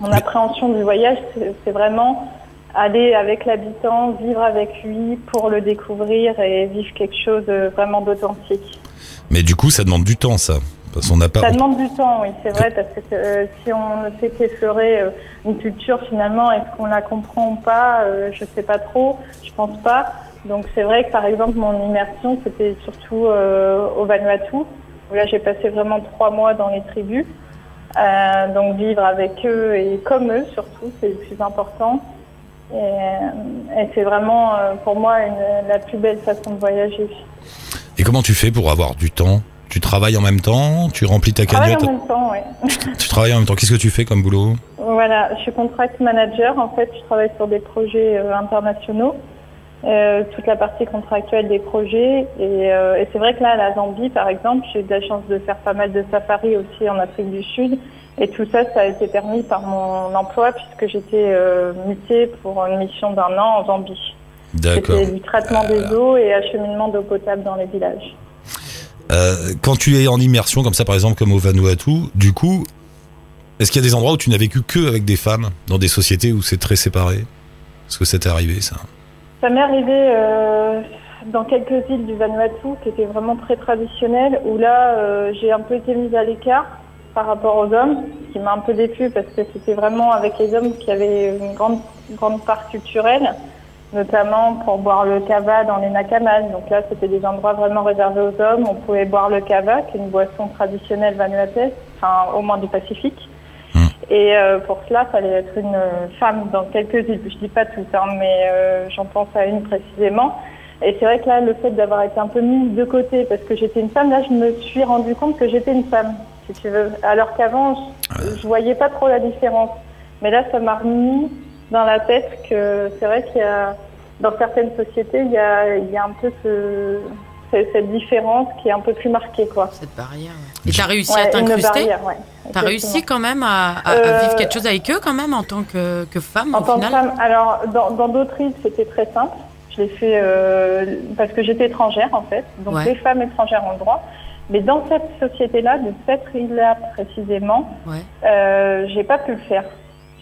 mon Mais- appréhension du voyage, c'est c'est vraiment aller avec l'habitant, vivre avec lui pour le découvrir et vivre quelque chose de vraiment d'authentique. Mais du coup, ça demande du temps, ça. Parce pas. Ça demande du temps, oui, c'est vrai, parce que euh, si on ne fait qu'effleurer euh, une culture, finalement, est-ce qu'on la comprend ou pas euh, Je sais pas trop, je pense pas. Donc c'est vrai que par exemple, mon immersion, c'était surtout au Vanuatu, où là j'ai passé vraiment trois mois dans les tribus. Donc vivre avec eux et comme eux surtout, c'est le plus important. Et, et c'est vraiment pour moi une- la plus belle façon de voyager. Et comment tu fais pour avoir du temps? Tu travailles en même temps Tu remplis ta Je travaille en cagnotte même temps, ouais. Tu travailles en même temps. Qu'est-ce que tu fais comme boulot Voilà, je suis contract manager. En fait, je travaille sur des projets euh, internationaux, euh, toute la partie contractuelle des projets. Et, euh, et c'est vrai que là, à la Zambie, par exemple, j'ai eu de la chance de faire pas mal de safaris aussi en Afrique du Sud. Et tout ça, ça a été permis par mon emploi puisque j'étais mutée pour une mission d'un an en Zambie. D'accord. C'était du traitement des eaux et acheminement d'eau potable dans les villages. Euh, quand tu es en immersion comme ça, par exemple, comme au Vanuatu, du coup, est-ce qu'il y a des endroits où tu n'as vécu que avec des femmes, dans des sociétés où c'est très séparé? Est-ce que ça t'est arrivé, ça. Ça m'est arrivé euh, dans quelques îles du Vanuatu qui étaient vraiment très traditionnelles, où là euh, j'ai un peu été mise à l'écart par rapport aux hommes, ce qui m'a un peu déçue parce que c'était vraiment avec les hommes qui avaient une grande, grande part culturelle, notamment pour boire le kava dans les nakamas. Donc là c'était des endroits vraiment réservés aux hommes. On pouvait boire le kava, qui est une boisson traditionnelle vanuataise, enfin au moins du Pacifique. Et euh, pour cela, fallait être une femme dans quelques îles. Je dis pas toutes, hein, mais euh, j'en pense à une précisément. Et c'est vrai que là, le fait d'avoir été un peu mise de côté parce que j'étais une femme, là, je me suis rendu compte que j'étais une femme, si tu veux. Alors qu'avant, je, je voyais pas trop la différence. Mais là, ça m'a remis dans la tête que c'est vrai qu'il y a, dans certaines sociétés, il y a, il y a un peu ce, ce- cette différence qui est un peu plus marquée, quoi. Cette barrière. ouais. Et t'as réussi Ouais, à t'incruster barrière, ouais, T'as exactement. réussi quand même à, à- à Euh, vivre quelque chose avec eux quand même en tant que, que femme En au tant que femme, alors dans dans d'autres îles, c'était très simple. Je l'ai fait euh, parce que j'étais étrangère en fait. Donc Ouais. les femmes étrangères ont le droit. Mais dans cette société-là, de cette île-là précisément, Ouais. euh, j'ai pas pu le faire.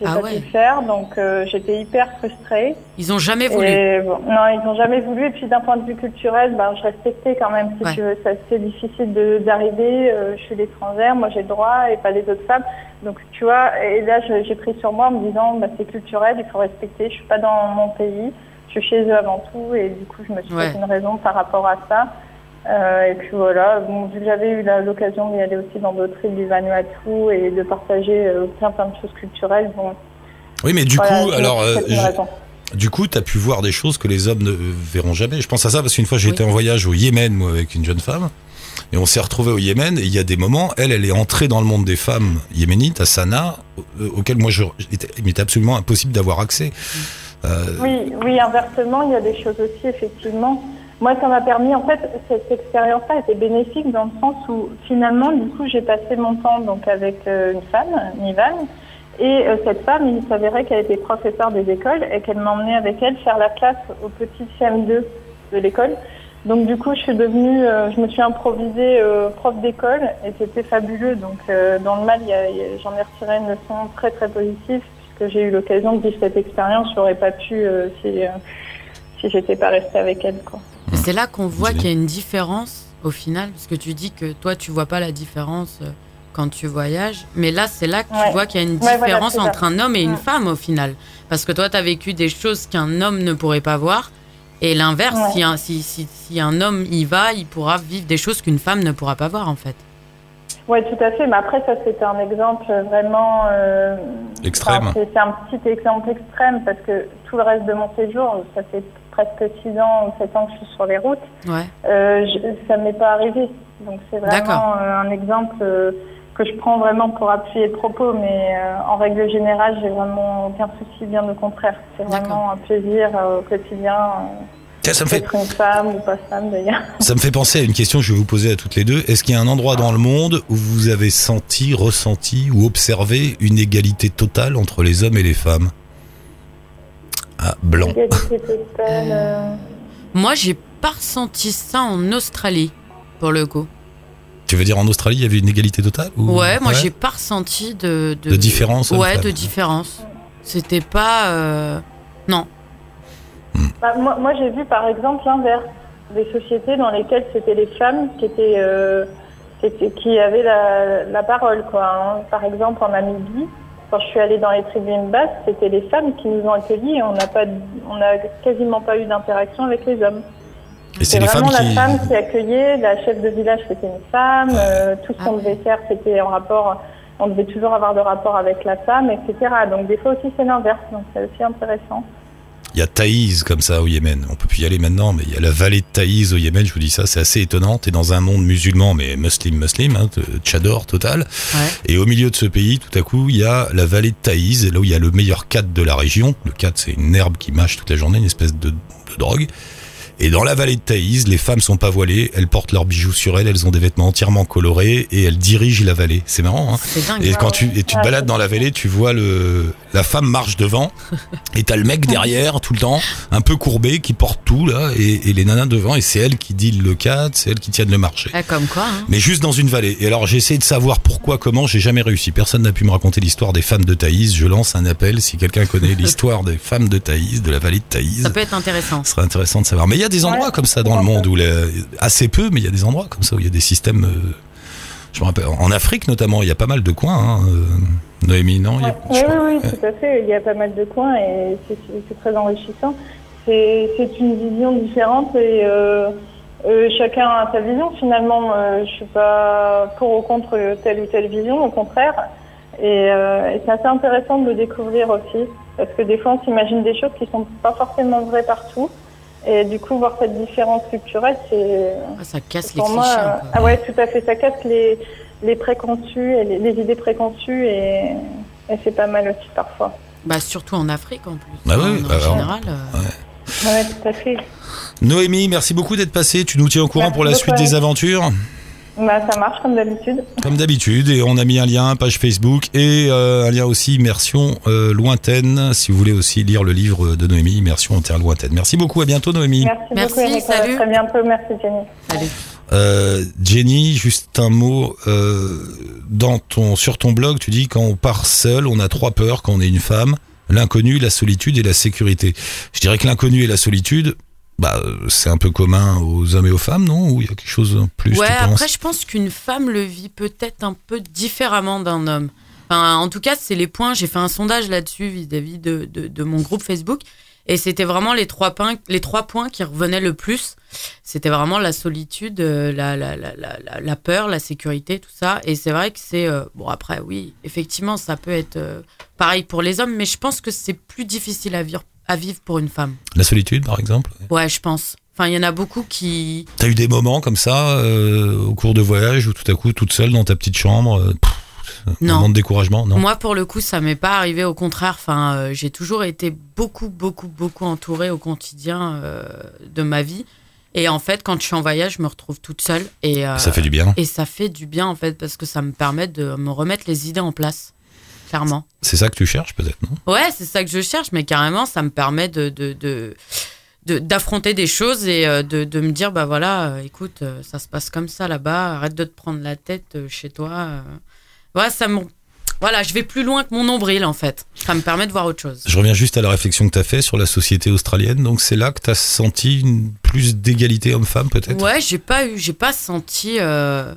J'ai Ah pas ouais. pu le faire, donc euh, j'étais hyper frustrée. Ils ont jamais voulu. Et bon, non, ils n'ont jamais voulu. Et puis d'un point de vue culturel, ben, je respectais quand même. Si Ouais. tu veux, c'est assez difficile de- d'arriver. Euh, je suis l'étrangère, moi j'ai le droit et pas les autres femmes. Donc tu vois, et là j'ai pris sur moi en me disant, bah, c'est culturel, il faut respecter. Je suis pas dans mon pays, je suis chez eux avant tout, et du coup je me suis Ouais. fait une raison par rapport à ça. Euh, et puis voilà, bon, vu que j'avais eu l'occasion d'y aller aussi dans d'autres îles du Vanuatu et de partager euh, plein plein de choses culturelles, bon, Oui, mais du Voilà, coup, alors, euh, je- du coup, t'as pu voir des choses que les hommes ne verront jamais. Je pense à ça parce qu'une fois, j'ai Oui. été en voyage au Yémen, moi, avec une jeune femme. Et on s'est retrouvé au Yémen. Et il y a des moments, elle, elle est entrée dans le monde des femmes yéménites, à Sanaa, auquel moi, je, il m'était absolument impossible d'avoir accès. Euh, Oui, oui, inversement, il y a des choses aussi, effectivement. Moi, ça m'a permis, en fait, cette expérience-là était bénéfique dans le sens où, finalement, du coup, j'ai passé mon temps donc avec euh, une femme, Nivan, et euh, cette femme, il s'avérait qu'elle était professeure des écoles et qu'elle m'emmenait avec elle faire la classe au petit CM2 de l'école. Donc, du coup, je suis devenue, euh, je me suis improvisée prof d'école et c'était fabuleux. Donc, dans le mal, j'en ai retiré une leçon très, très positive puisque j'ai eu l'occasion de vivre cette expérience. J'aurais pas pu si, si j'étais pas restée avec elle, quoi. C'est là qu'on voit qu'il y a une différence au final, parce que tu dis que toi, tu vois pas la différence euh, quand tu voyages, mais là, c'est là que tu vois qu'il y a une Ouais, voilà, différence ça. entre un homme et une Mm. femme au final. Parce que toi, tu as vécu des choses qu'un homme ne pourrait pas voir, et l'inverse, Ouais. si, un, si, si, si un homme y va, il pourra vivre des choses qu'une femme ne pourra pas voir en fait. Oui, tout à fait. Mais après, ça, c'était un exemple vraiment. euh, Extrême. enfin, c'est c'est un petit exemple extrême parce que tout le reste de mon séjour, ça fait presque 6 ans ou 7 ans que je suis sur les routes, Ouais. euh, je, ça ne m'est pas arrivé. Donc, c'est vraiment euh, un exemple euh, que je prends vraiment pour appuyer le propos. Mais euh, en règle générale, j'ai vraiment aucun souci, bien au contraire. C'est vraiment un plaisir euh, au quotidien euh, ça me fait, d'être une femme ou pas femme d'ailleurs. ça me fait penser à une question que je vais vous poser à toutes les deux. Est-ce qu'il y a un endroit dans le monde où vous avez senti, ressenti ou observé une égalité totale entre les hommes et les femmes? Ah, blanc. Totale. euh, Moi, j'ai pas ressenti ça en Australie, pour le coup. Tu veux dire en Australie, il y avait une égalité totale ou- Ouais, moi, j'ai pas ressenti de. De différence, Ouais, de différence. C'était pas. euh, Non. Bah, moi, moi j'ai vu par exemple l'inverse. Des sociétés dans lesquelles c'était les femmes qui étaient, euh, qui avaient la, la parole. Quoi, hein. Par exemple en Namibie, quand je suis allée dans les tribunes basses, c'était les femmes qui nous ont accueillis et on n'a pas, on n'a quasiment pas eu d'interaction avec les hommes. Et c'est vraiment femmes qui. la femme qui accueillait, la chef de village c'était une femme, euh, tout ce qu'on devait faire c'était en rapport, on devait toujours avoir de rapport avec la femme, etc. Donc des fois aussi c'est l'inverse, donc c'est aussi intéressant. Il y a Taïs comme ça au Yémen. On peut plus y aller maintenant, mais il y a la vallée de Taïs au Yémen. Je vous dis ça, c'est assez étonnant. T'es dans un monde musulman, mais muslim, muslim, hein, tchador total. Ouais. Et au milieu de ce pays, tout à coup, il y a la vallée de Taïs, là où il y a le meilleur cat de la région. Le cat, c'est une herbe qui mâche toute la journée, une espèce de, de drogue. Et dans la vallée de Taïs, les femmes sont pas voilées, elles portent leurs bijoux sur elles, elles ont des vêtements entièrement colorés et elles dirigent la vallée. C'est marrant, hein C'est dingue. et quand tu, et tu te balades dans la vallée, tu vois le, la femme marche devant, et t'as le mec derrière tout le temps, un peu courbé, qui porte tout là, et, et les nanas devant, et c'est elle qui deal le cadre, c'est elle qui tiennent le marché. Ah, comme quoi, hein. Mais juste dans une vallée. Et alors j'ai essayé de savoir pourquoi, comment, j'ai jamais réussi. Personne n'a pu me raconter l'histoire des femmes de Thaïs. Je lance un appel si quelqu'un connaît l'histoire des femmes de Thaïs, de la vallée de Thaïs. Ça peut être intéressant. Ce serait intéressant de savoir. Mais il y a des endroits Ouais. comme ça dans le monde où les- assez peu, mais il y a des endroits comme ça où il y a des systèmes. euh, je me rappelle en Afrique notamment, il y a pas mal de coins. Hein, euh, Noémie, non il y a- Ouais. Oui, oui, tout à fait. Il y a pas mal de coins et c'est très enrichissant. C'est c'est une vision différente et euh, euh, chacun a sa vision. Finalement, euh, je suis pas pour ou contre telle ou telle vision, au contraire. Et, euh, et c'est assez intéressant de le découvrir aussi, parce que des fois, on s'imagine des choses qui sont pas forcément vraies partout. Et du coup, voir cette différence culturelle, c'est Ah, ça casse les pour clichés. moi, euh, peu. ah ouais, tout à fait. Ça casse les, les préconçus, et les, les idées préconçues, et, et c'est pas mal aussi parfois. Bah, surtout en Afrique en plus. Bah Enfin, oui, en bah général. euh, Ouais, tout à fait. Noémie, merci beaucoup d'être passée. Tu nous tiens au courant Merci pour la suite des aventures, Bah, ça marche comme d'habitude. comme d'habitude. Et on a mis un lien, page Facebook, et euh, un lien aussi immersion euh, lointaine. Si vous voulez aussi lire le livre de Noémie, immersion en terre lointaine. Merci beaucoup. À bientôt, Noémie. Merci, Merci, beaucoup, Eric. salut. À très bientôt. Merci, Jenny. Salut. Euh, Jenny, juste un mot. Euh, dans ton, sur ton blog, tu dis quand on part seul, on a trois peurs quand on est une femme l'inconnu, la solitude et la sécurité. Je dirais que l'inconnu et la solitude, bah, c'est un peu commun aux hommes et aux femmes, non? Ou il y a quelque chose en plus Ouais, après, je pense qu'une femme le vit peut-être un peu différemment d'un homme. Enfin, en tout cas, c'est les points. J'ai fait un sondage là-dessus vis-à-vis de, de, de mon groupe Facebook. Et c'était vraiment les trois, points, les trois points qui revenaient le plus. C'était vraiment la solitude, euh, la, la, la, la, la peur, la sécurité, tout ça. Et c'est vrai que c'est... euh, bon, après, oui, effectivement, ça peut être euh, pareil pour les hommes, mais je pense que c'est plus difficile à vivre, à vivre pour une femme. La solitude, par exemple. Ouais, je pense. Enfin, il y en a beaucoup qui... T'as eu des moments comme ça euh, au cours de voyage où tout à coup, toute seule dans ta petite chambre, euh, pff, un Non. moment de découragement, non? Moi, pour le coup, ça m'est pas arrivé. Au contraire, enfin, euh, j'ai toujours été beaucoup, beaucoup, beaucoup entourée au quotidien euh, de ma vie. Et en fait, quand je suis en voyage, je me retrouve toute seule. Et, Ça fait du bien. et ça fait du bien, en fait, parce que ça me permet de me remettre les idées en place. Clairement. C'est ça que tu cherches peut-être, non? Ouais, c'est ça que je cherche, mais carrément, ça me permet de. de, de de- d'affronter des choses et euh, de, de me dire bah voilà euh, écoute euh, ça se passe comme ça là-bas arrête de te prendre la tête chez toi voilà ça me voilà je vais plus loin que mon nombril en fait ça me permet de voir autre chose Je reviens juste à la réflexion que tu as fait sur la société australienne. Donc c'est là que tu as senti une plus d'égalité homme-femme peut-être? Ouais, j'ai pas eu, j'ai pas senti. euh,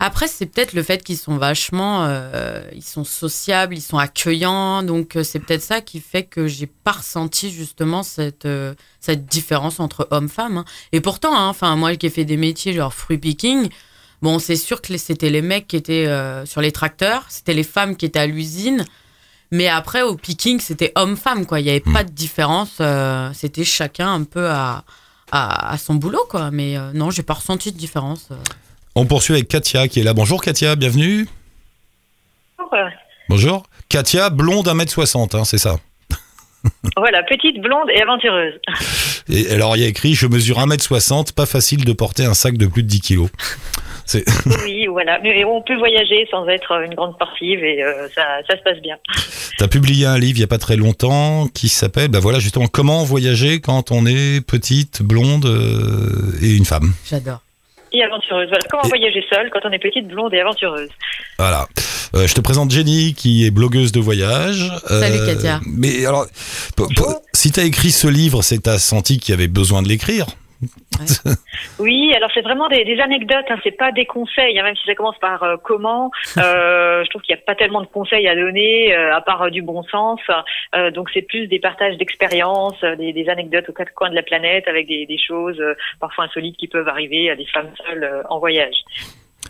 Après, c'est peut-être le fait qu'ils sont vachement, euh, ils sont sociables, ils sont accueillants, donc euh, c'est peut-être ça qui fait que j'ai pas ressenti justement cette euh, cette différence entre hommes-femmes. hein. Et pourtant, hein, enfin moi qui ai fait des métiers genre fruit picking, bon c'est sûr que c'était les mecs qui étaient euh, sur les tracteurs, c'était les femmes qui étaient à l'usine. Mais après, au picking, c'était homme-femme, quoi. Il n'y avait pas de différence. euh, c'était chacun un peu à, à, à son boulot, quoi. Mais euh, non, j'ai pas ressenti de différence. euh. On poursuit avec Katia qui est là. Bonjour Katia, bienvenue. Bonjour. Katia, blonde 1m60, hein, c'est ça? Voilà, petite, blonde et aventureuse. Et alors il y a écrit Je mesure 1m60, pas facile de porter un sac de plus de 10 kilos. C'est- Oui, voilà. Mais on peut voyager sans être une grande sportive et euh, ça, ça se passe bien. T'as publié un livre il y a pas très longtemps qui s'appelle, bah voilà justement, comment voyager quand on est petite, blonde euh, et une femme. J'adore. Et aventureuse. Voilà. Comment Et- voyager seule quand on est petite, blonde et aventureuse. Voilà. Euh, je te présente Jenny qui est blogueuse de voyage. Euh, Salut, Katia. Mais alors, si t'as écrit ce livre, c'est que t'as senti qu'il y avait besoin de l'écrire. Oui, alors c'est vraiment des, des anecdotes, hein, c'est pas des conseils, hein, même si ça commence par euh, comment. Euh, je trouve qu'il n'y a pas tellement de conseils à donner, euh, à part du bon sens. Donc c'est plus des partages d'expériences, des, des anecdotes aux quatre coins de la planète, avec des, des choses parfois insolites qui peuvent arriver à des femmes seules en voyage.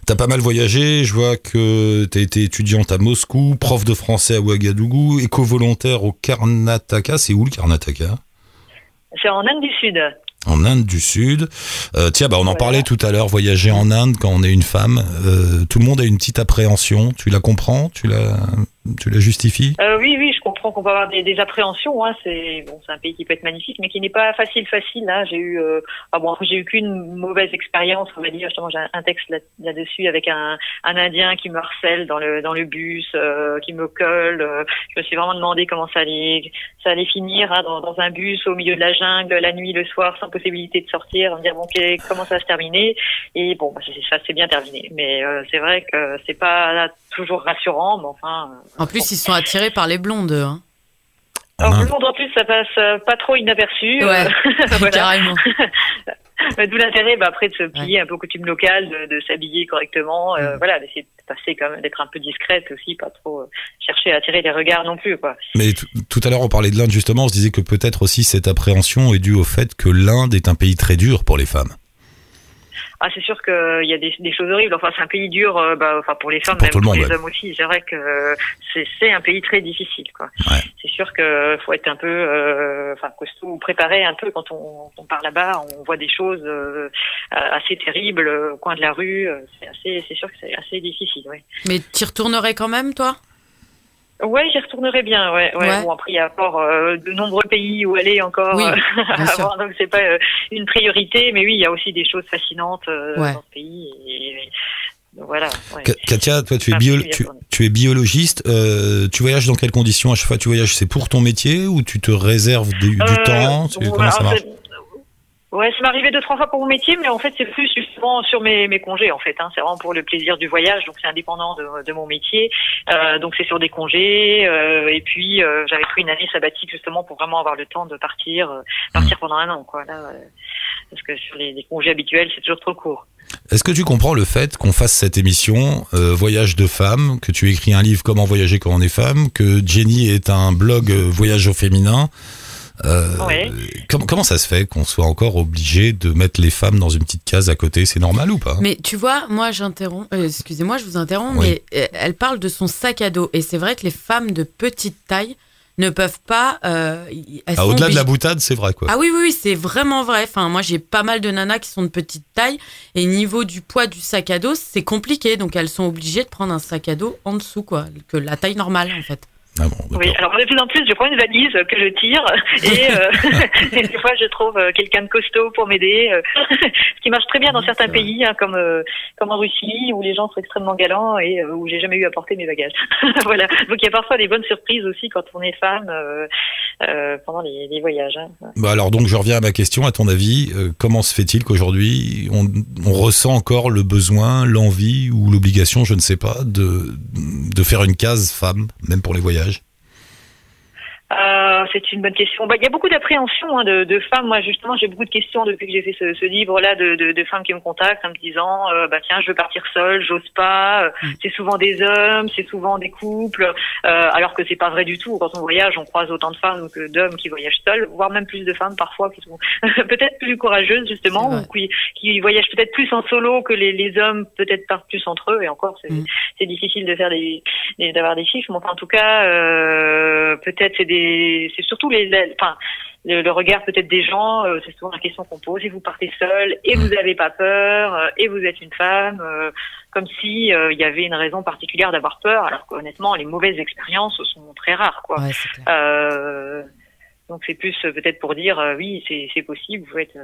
T'as pas mal voyagé, je vois que t'as été étudiante à Moscou, prof de français à Ouagadougou, éco-volontaire au Karnataka. C'est où le Karnataka? C'est en Inde du Sud. En Inde du Sud. Euh, tiens, bah on en Voilà. parlait tout à l'heure, voyager en Inde quand on est une femme. Euh, tout le monde a une petite appréhension. Tu la comprends? Tu la, tu la justifies? Euh, oui, oui, je comprends qu'on peut avoir des, des appréhensions. Hein. C'est bon, c'est un pays qui peut être magnifique, mais qui n'est pas facile, facile. Hein. J'ai eu, euh, ah bon, j'ai eu qu'une mauvaise expérience, on va dire. Justement, j'ai un- texte là- là-dessus avec un, un Indien qui me harcèle dans le dans le bus, euh, qui me colle. euh, je me suis vraiment demandé comment ça allait ça allait finir hein, dans, dans un bus au milieu de la jungle, la nuit, le soir, sans possibilité de sortir, me dire bon, ok, comment ça va se terminer? Et bon, bah, ça s'est bien terminé. Mais euh, c'est vrai que c'est pas toujours rassurant, mais enfin. En plus, ils sont attirés par les blondes. Hein. En alors, le monde en plus, ça passe euh, pas trop inaperçu. Ouais, euh, voilà. carrément. D'où l'intérêt, bah, après, de se plier un peu au coutume locale, de, de s'habiller correctement, euh, voilà, d'essayer de passer quand même, d'être un peu discrète aussi, pas trop euh, chercher à attirer les regards non plus, quoi. Mais tout à l'heure, on parlait de l'Inde justement. On se disait que peut-être aussi cette appréhension est due au fait que l'Inde est un pays très dur pour les femmes. Ah, c'est sûr qu'il y a des, des choses horribles. Enfin, c'est un pays dur, euh, bah, enfin pour les femmes, Pour même le pour monde, les ouais. hommes aussi. C'est vrai que euh, c'est c'est un pays très difficile, quoi. Ouais. C'est sûr que faut être un peu, euh, enfin, costaud ou préparé un peu quand on, on part là-bas. On voit des choses euh, assez terribles euh, au coin de la rue. euh, C'est assez, c'est sûr que c'est assez difficile, ouais. Mais tu retournerais quand même, toi? Ouais, j'y retournerai bien. Ouais, ouais. Ouais. Bon, après, il y a encore euh, de nombreux pays où aller encore Oui, euh, bien sûr. avant, donc c'est pas euh, une priorité. Mais oui, il y a aussi des choses fascinantes euh, Ouais. dans ce pays. Et, voilà. ouais. Ka- Katia, toi, tu es, bio- tu, tu es biologiste. Euh, tu voyages dans quelles conditions? À chaque fois Tu voyages, c'est pour ton métier ou tu te réserves du, du Euh, temps? Comment ça marche? Ouais, ça m'est arrivé deux trois fois pour mon métier, mais en fait c'est plus justement sur mes, mes congés en fait. Hein. C'est vraiment pour le plaisir du voyage, donc c'est indépendant de, de mon métier. Euh, donc c'est sur des congés. euh, et puis euh, j'avais pris une année sabbatique justement pour vraiment avoir le temps de partir, euh, partir pendant un an quoi. Là, euh, parce que sur les, les congés habituels c'est toujours trop court. Est-ce que tu comprends le fait qu'on fasse cette émission euh, Voyage de femmes, que tu écris un livre Comment voyager quand on est femme, que Jenny est un blog euh, Voyage au féminin Ouais. com- comment ça se fait qu'on soit encore obligé de mettre les femmes dans une petite case à côté? C'est normal ou pas? Mais tu vois, moi j'interromps, euh, excusez-moi, je vous interromps, Oui. mais euh, elle parle de son sac à dos. Et c'est vrai que les femmes de petite taille ne peuvent pas. euh, Ah, Au-delà de la boutade, c'est vrai quoi. Ah oui, oui, oui, c'est vraiment vrai. Enfin, moi, j'ai pas mal de nanas qui sont de petite taille. Et niveau du poids du sac à dos, c'est compliqué. Donc, elles sont obligées de prendre un sac à dos en dessous, quoi. Que la taille normale, en fait. Ah bon, Oui, alors de plus en plus, je prends une valise que je tire et, euh, et des fois je trouve euh, quelqu'un de costaud pour m'aider, euh, ce qui marche très bien dans Oui, certains pays, hein, comme euh, comme en Russie où les gens sont extrêmement galants et euh, où j'ai jamais eu à porter mes bagages. voilà, donc il y a parfois des bonnes surprises aussi quand on est femme pendant les, les voyages. hein. Bah alors donc je reviens à ma question. À ton avis, comment se fait-il qu'aujourd'hui on, on ressent encore le besoin, l'envie ou l'obligation, je ne sais pas, de de faire une case femme, même pour les voyages? Euh, c'est une bonne question. Bah, il y a beaucoup d'appréhension hein, de, de femmes. Moi, justement, j'ai beaucoup de questions depuis que j'ai fait ce, ce livre-là de, de, de femmes qui me contactent en me disant, euh, bah tiens, je veux partir seule, j'ose pas. Euh, Mm. C'est souvent des hommes, c'est souvent des couples, euh, alors que c'est pas vrai du tout. Quand on voyage, on croise autant de femmes que d'hommes qui voyagent seuls, voire même plus de femmes parfois qui sont peut-être plus courageuses justement, ou qui, qui voyagent peut-être plus en solo que les, les hommes, peut-être partent plus entre eux. Et encore, c'est Mm. difficile de faire des des- d'avoir des chiffres, mais enfin, en tout cas, euh, peut-être c'est des, c'est surtout les, la- enfin, le, le regard peut-être des gens, euh, c'est souvent la question qu'on pose. Et vous partez seul, et vous n'avez pas peur, euh, et vous êtes une femme, euh, comme si il y avait une raison particulière d'avoir peur, alors qu'honnêtement, les mauvaises expériences sont très rares, quoi. Ouais, donc c'est plus peut-être pour dire oui, c'est c'est possible, vous êtes.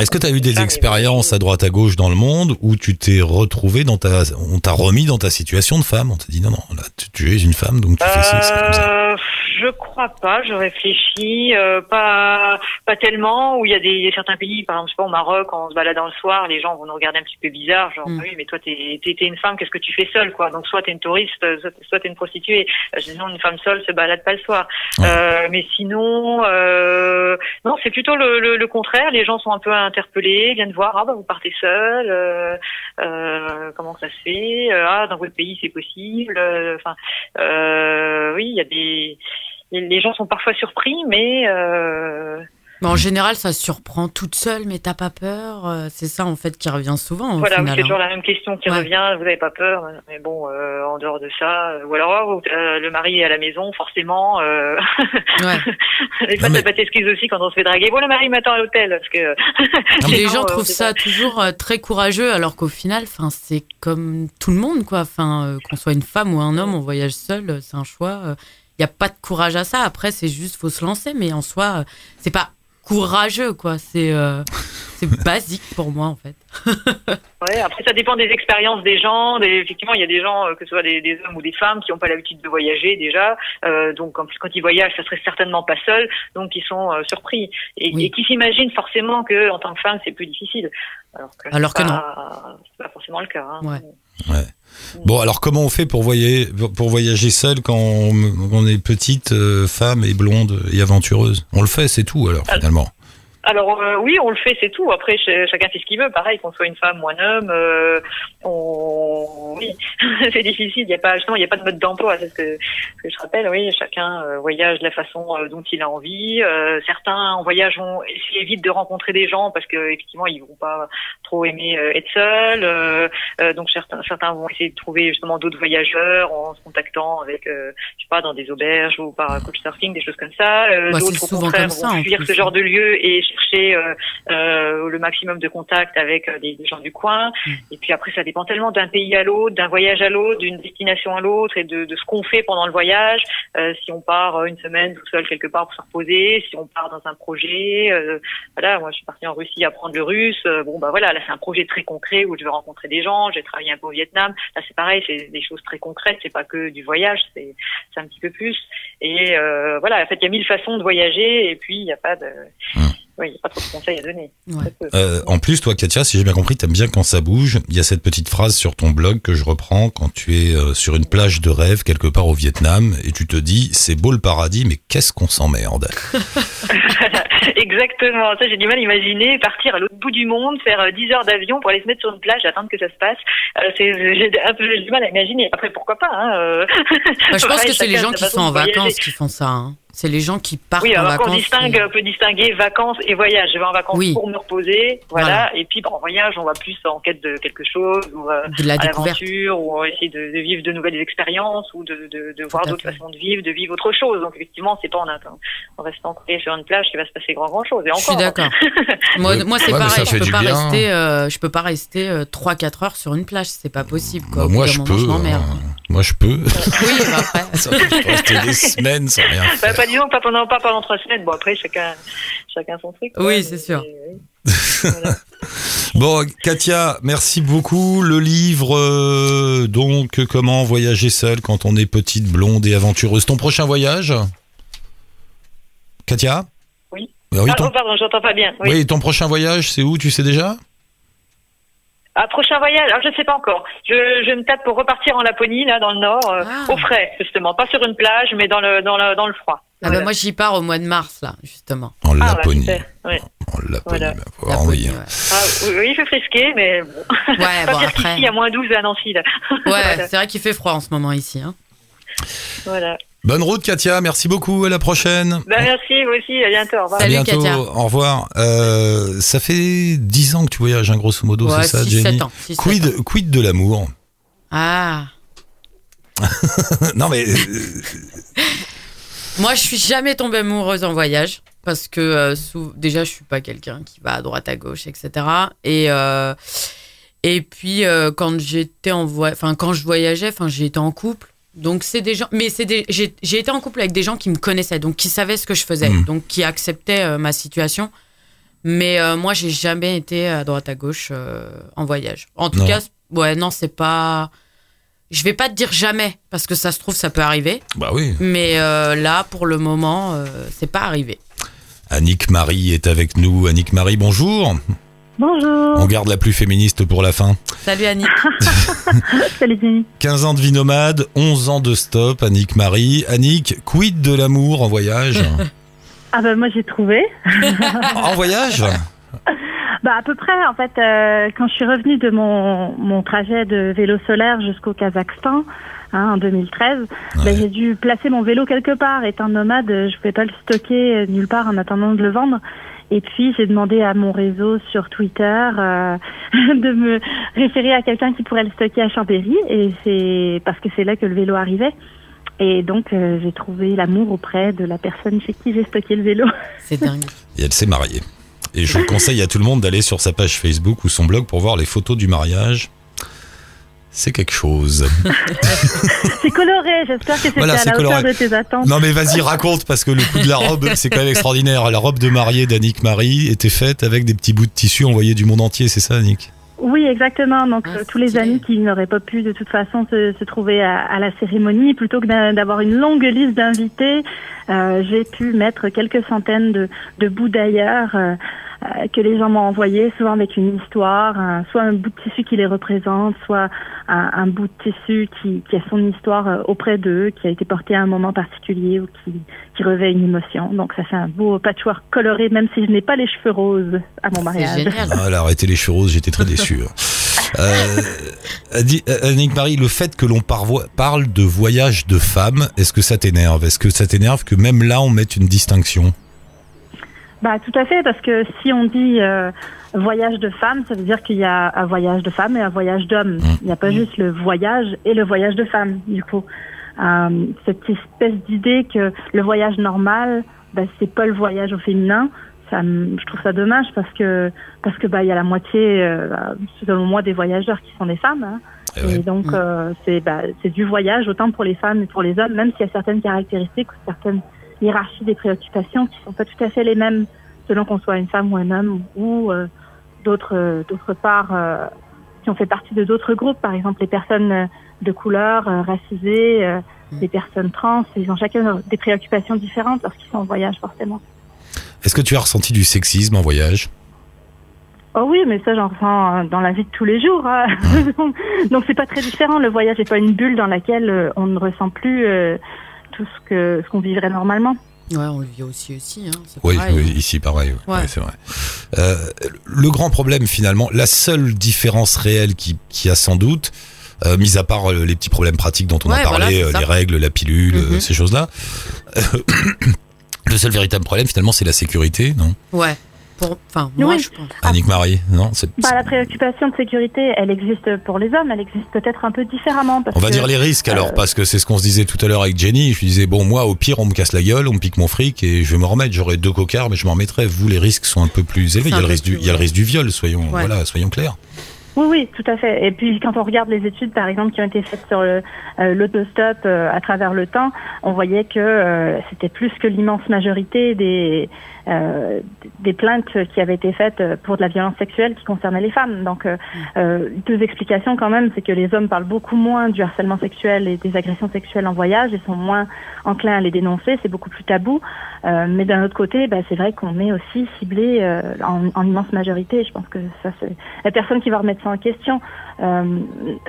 Est-ce que tu as eu des et expériences à droite à gauche dans le monde où tu t'es retrouvé dans ta, on t'a remis dans ta situation de femme On t'a dit non non, là tu, tu es une femme donc tu fais ci, c'est comme ça. Je crois pas, je réfléchis, euh, pas pas tellement. Où il y a des certains pays, par exemple, je sais pas, au Maroc, quand on se baladant le soir, les gens vont nous regarder un petit peu bizarre, genre Mm. oui, mais toi t'es t'es une femme, qu'est-ce que tu fais seule, quoi? Donc soit t'es une touriste, soit, t'es une prostituée. Euh, Je dis non, une femme seule se balade pas le soir. Euh, mais sinon, euh, non, c'est plutôt le, le, le contraire. Les gens sont un peu interpellés, viennent voir, ah bah vous partez seule, euh, euh, comment ça se fait? Ah dans votre pays c'est possible. Euh, Enfin, euh, oui, il y a des les- les gens sont parfois surpris, mais euh, Mais en général, ça surprend toute seule, mais t'as pas peur. euh, C'est ça, en fait, qui revient souvent. Voilà, c'est hein. toujours la même question qui Ouais. revient. Vous n'avez pas peur Mais bon, euh, en dehors de ça, ou alors euh, le mari est à la maison, forcément. Euh, Ouais. des fois, mais- ça aussi quand on se fait draguer. Bon, le mari m'attend à l'hôtel parce que Non, les gens trouvent ça pas- toujours très courageux, alors qu'au final, enfin, c'est comme tout le monde, quoi. Enfin, qu'on soit une femme ou un homme, on voyage seul, c'est un choix. Il n'y a pas de courage à ça. Après, c'est juste, faut se lancer, mais en soi, euh, c'est pas courageux, quoi. C'est euh, c'est basique pour moi, en fait. Ouais, après ça dépend des expériences des gens. Des, effectivement, il y a des gens, euh, que ce soit des, des hommes ou des femmes, qui n'ont pas l'habitude de voyager déjà. Euh, donc en plus, quand ils voyagent, ça serait certainement pas seul. Donc ils sont euh, surpris et, Oui. et qui s'imaginent forcément que en tant que femme, c'est plus difficile. Alors que, Alors que pas- C'est pas forcément le cas. hein. Ouais. Bon alors comment on fait pour voyager pour voyager seul quand on, on est petite euh, femme et blonde et aventureuse? On le fait, c'est tout alors Ah. finalement. Alors euh, oui, on le fait, c'est tout. Après, ch- chacun fait ce qu'il veut. Pareil, qu'on soit une femme ou un homme, euh, on... oui, c'est difficile. Il y a pas justement, il y a pas de mode d'emploi. C'est ce que, ce que je rappelle. Oui, chacun euh, voyage de la façon euh, dont il a envie. Euh, certains en voyage vont essayer de rencontrer des gens parce que effectivement, ils vont pas trop aimer être seuls. Donc certains, certains vont essayer de trouver justement d'autres voyageurs en se contactant avec, je sais pas, dans des auberges ou par couchsurfing, des choses comme ça. Bah, D'autres au contraire comme ça, vont fuir ce hein. genre de lieu et chercher euh, euh, le maximum de contact avec euh, des, des gens du coin. Mm. Et puis après, ça dépend tellement d'un pays à l'autre, d'un voyage à l'autre, d'une destination à l'autre et de, de ce qu'on fait pendant le voyage. Euh, si on part une semaine tout seul quelque part pour se reposer, si on part dans un projet. euh, voilà, moi je suis partie en Russie apprendre le russe. Bon bah voilà, là c'est un projet très concret où je vais rencontrer des gens. J'ai travaillé un peu au Vietnam. Là c'est pareil, c'est des choses très concrètes. C'est pas que du voyage, c'est c'est un petit peu plus. Et euh, voilà, en fait il y a mille façons de voyager et puis il n'y a pas de oui, il n'y a pas trop de conseils à donner. Ouais. Euh, en plus, toi, Katia, si j'ai bien compris, t'aimes bien quand ça bouge. Il y a cette petite phrase sur ton blog que je reprends quand tu es euh, sur une plage de rêve quelque part au Vietnam et tu te dis c'est beau le paradis, mais qu'est-ce qu'on s'emmerde? Exactement. Ça, j'ai du mal à imaginer partir à l'autre bout du monde, faire euh, 10 heures d'avion pour aller se mettre sur une plage, attendre que ça se passe. Euh, j'ai un peu j'ai du mal à imaginer. Après, pourquoi pas hein, euh. Bah, je pense Pareil, que c'est les gens qui sont en vacances qui font ça. hein. C'est les gens qui partent Oui, en vacances. qu'on distingue, on peut distinguer vacances et voyages. Je vais en vacances Oui. pour me reposer, voilà. Voilà. Et puis bon, en voyage, on va plus en quête de quelque chose, ou euh, de la à découverte. l'aventure, ou on va essayer de, de vivre de nouvelles expériences, ou de, de, de voir d'autres façons de vivre, de vivre autre chose. Donc effectivement, c'est pas en, en restant collé sur une plage qu'il va se passer grand grand chose. Et Je suis encore. d'accord. moi, moi c'est Ouais, pareil. Je peux pas bien. rester, euh, je peux pas rester euh, 3-4 heures sur une plage. C'est pas possible. Quoi. Bah, moi je moment, peux. je m'emmerde. euh, moi je peux. Oui, mais après. Ça peut rester des semaines sans rien Bah, faire. Pas disons pas pendant pas pendant trois semaines. Bon après chacun chacun son truc. quoi. Oui, c'est sûr. mais, oui. Voilà. Bon, Katia, merci beaucoup. Le livre, euh, donc, comment voyager seul quand on est petite, blonde et aventureuse. Ton prochain voyage? Katia? Oui. Oui, Ah, ton, oh, pardon, j'entends pas bien. Oui. oui, ton prochain voyage, c'est où? Tu sais déjà? Ah, prochain voyage, alors je sais pas encore. Je, je me tâte pour repartir en Laponie, là, dans le nord, euh, Ah. au frais, justement. Pas sur une plage, mais dans le, dans le, dans le froid. Ah bah, Voilà. moi, j'y pars au mois de mars, là, justement. En Ah, bah, Laponie. super, ouais. en Laponie, Voilà. bah, Laponie, hein. ouais. Ah, oui, oui, il fait frisquer, mais bon. Ouais, pas bon, après. qu'ici, il y a moins 12 à Nancy, là. Ouais, voilà. c'est vrai qu'il fait froid en ce moment ici. Hein. voilà. Bonne route, Katia. Merci beaucoup. À la prochaine. Bah, merci, vous aussi, à bientôt, au revoir. À Salut, bientôt. Katia. Au revoir. Euh, ça fait 10 ans que tu voyages, hein, grosso modo, Ouais, c'est ça, 6-7 Jenny ans. 6-7 ans. Quid, quid de l'amour? Ah. Non, mais euh, Moi, je suis jamais tombée amoureuse en voyage parce que euh, déjà, je suis pas quelqu'un qui va à droite à gauche, etc. Et euh, et puis euh, quand j'étais en voy- enfin quand je voyageais, enfin j'étais en couple. Donc c'est des gens, mais c'est des, j'ai été en couple avec des gens qui me connaissaient, donc qui savaient ce que je faisais, Mhm. donc qui acceptaient euh, ma situation. Mais euh, moi, j'ai jamais été à droite à gauche euh, en voyage. En tout Non. cas, ouais, non, c'est pas. Je vais pas te dire jamais parce que ça se trouve ça peut arriver. bah oui. Mais là, pour le moment, c'est pas arrivé. Annick Marie est avec nous. Annick Marie, bonjour. Bonjour. On garde la plus féministe pour la fin. Salut Annick. Salut Jenny. 15 ans de vie nomade, 11 ans de stop, Annick Marie. Annick, quid de l'amour en voyage Ah bah moi j'ai trouvé. En voyage? Bah à peu près en fait euh, quand je suis revenue de mon, mon trajet de vélo solaire jusqu'au Kazakhstan hein, en 2013, bah, Ouais. j'ai dû placer mon vélo quelque part. Étant nomade, je pouvais pas le stocker nulle part en attendant de le vendre. Et puis j'ai demandé à mon réseau sur Twitter euh, de me référer à quelqu'un qui pourrait le stocker à Chambéry. Et c'est parce que c'est là que le vélo arrivait. Et donc euh, j'ai trouvé l'amour auprès de la personne chez qui j'ai stocké le vélo. C'est dingue. Et elle s'est mariée. Et je conseille à tout le monde d'aller sur sa page Facebook ou son blog pour voir les photos du mariage. C'est quelque chose. C'est coloré, j'espère que c'était Voilà, à c'est la hauteur coloré. de tes attentes. Non mais vas-y raconte parce que le coup de la robe c'est quand même extraordinaire. La robe de mariée d'Annick Marie était faite avec des petits bouts de tissu envoyés du monde entier, c'est ça Annick? Oui, exactement. Donc Ah, euh, tous les amis qui n'auraient pas pu de toute façon se, se trouver à, à la cérémonie, plutôt que d'a- d'avoir une longue liste d'invités, euh, j'ai pu mettre quelques centaines de, de bouts d'ailleurs euh, que les gens m'ont envoyés, souvent avec une histoire, un- soit un bout de tissu qui les représente, soit un, un bout de tissu qui, qui a son histoire euh, auprès d'eux, qui a été porté à un moment particulier ou qui, qui revêt une émotion. Donc ça fait un beau patchwork coloré, même si je n'ai pas les cheveux roses à mon mariage. génial. Ah, elle a arrêté les cheveux roses, j'étais très déçu. Euh, Adi- Annick Marie, le fait que l'on parvo- parle de voyage de femmes, est-ce que ça t'énerve? Est-ce que ça t'énerve que même là on mette une distinction? Bah tout à fait, parce que si on dit euh, voyage de femme, ça veut dire qu'il y a un voyage de femme et un voyage d'homme. Il n'y a pas juste le voyage et le voyage de femme, du coup. Euh, cette espèce d'idée que le voyage normal, bah, c'est pas le voyage au féminin, ça, je trouve ça dommage parce que parce que bah il y a la moitié, euh, selon moi, des voyageurs qui sont des femmes. hein. Eh ouais. Et donc, Mm. euh, c'est bah, c'est du voyage autant pour les femmes et pour les hommes, même s'il y a certaines caractéristiques ou certaines hiérarchies des préoccupations qui sont pas tout à fait les mêmes selon qu'on soit une femme ou un homme ou euh, d'autres euh, d'autre part euh, si on fait partie de d'autres groupes, par exemple les personnes euh, de couleur, euh, racisées, euh, Mm. les personnes trans, ils ont chacun des préoccupations différentes lorsqu'ils sont en voyage forcément. Est-ce que tu as ressenti du sexisme en voyage? Oh oui, mais ça j'en ressens euh, dans la vie de tous les jours. hein. Donc c'est pas très différent. Le voyage n'est pas une bulle dans laquelle euh, on ne ressent plus euh, tout ce que ce qu'on vivrait normalement. Ouais, on le vit aussi aussi. Hein. Oui, pareil, oui, hein. ici pareil, oui. Ouais. Oui, c'est vrai. Euh, le grand problème finalement, la seule différence réelle qui, qui a sans doute, euh, mis à part euh, les petits problèmes pratiques dont on a parlé, voilà, euh, les règles, la pilule, Mhm. ces choses-là, Le seul véritable problème, finalement, c'est la sécurité, non? Ouais. Pour, enfin, moi, Oui. je pense. Annick Marie, non c'est- Bah, la préoccupation de sécurité, elle existe pour les hommes, elle existe peut-être un peu différemment. Parce On va que- dire les risques alors, euh, parce que c'est ce qu'on se disait tout à l'heure avec Jenny. Je lui disais, bon, moi, au pire, on me casse la gueule, on me pique mon fric et je vais me remettre. J'aurai deux cocards, mais je m'en remettrai. Vous, les risques sont un peu plus élevés. Il y a le risque du, il y a le risque du viol, soyons, Ouais. voilà, soyons clairs. Oui, oui, tout à fait. Et puis quand on regarde les études, par exemple, qui ont été faites sur le- euh, l'autostop euh, à travers le temps, on voyait que euh, c'était plus que l'immense majorité des des plaintes qui avaient été faites pour de la violence sexuelle qui concernaient les femmes. Donc euh, euh, deux explications quand même, c'est que les hommes parlent beaucoup moins du harcèlement sexuel et des agressions sexuelles en voyage et sont moins enclins à les dénoncer. C'est beaucoup plus tabou. Euh, mais d'un autre côté, bah, c'est vrai qu'on est aussi ciblé euh, en, en immense majorité. Je pense que ça, c'est la personne qui va remettre ça en question. Euh,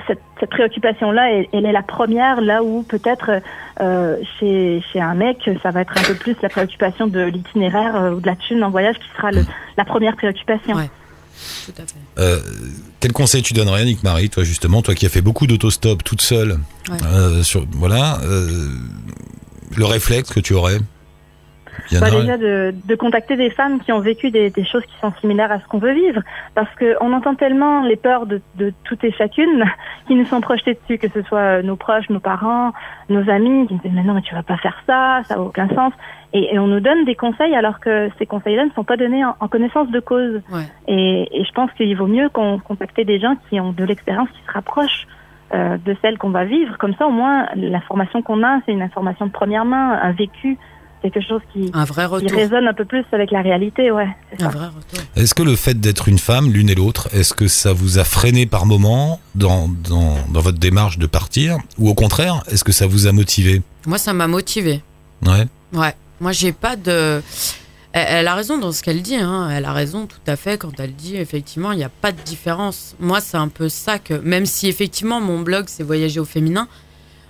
cette, cette préoccupation-là, elle, elle est la première, là où peut-être euh, chez, chez un mec, ça va être un peu plus la préoccupation de l'itinéraire euh, ou de la thune en voyage qui sera le, la première préoccupation. Ouais. Tout à fait. Euh, quel conseil tu donnerais, Annick Marie, toi justement, toi qui as fait beaucoup d'autostop toute seule, Ouais. euh, sur, voilà, euh, le réflexe que tu aurais? Il y Bah, déjà de, de contacter des femmes qui ont vécu des, des choses qui sont similaires à ce qu'on veut vivre, parce que on entend tellement les peurs de, de toutes et chacune qui nous sont projetées dessus, que ce soit nos proches, nos parents, nos amis, qui nous disent mais non mais tu vas pas faire ça, ça n'a aucun sens, et, et on nous donne des conseils alors que ces conseils-là ne sont pas donnés en, en connaissance de cause. Ouais. Et, et je pense qu'il vaut mieux qu'on contacte des gens qui ont de l'expérience qui se rapproche euh, de celle qu'on va vivre. Comme ça, au moins, l'information qu'on a, c'est une information de première main, un vécu, quelque chose qui, Un vrai qui retour. résonne un peu plus avec la réalité, ouais. c'est Un ça. vrai retour. Est-ce que le fait d'être une femme, l'une et l'autre, est-ce que ça vous a freiné par moment dans, dans, dans votre démarche de partir Ou au contraire, est-ce que ça vous a motivé? Moi, ça m'a motivé. Ouais. Ouais. Moi, j'ai pas de. Elle, elle a raison dans ce qu'elle dit. Hein. Elle a raison tout à fait quand elle dit effectivement, il n'y a pas de différence. Moi, c'est un peu ça que. Même si effectivement, mon blog, c'est voyager au féminin,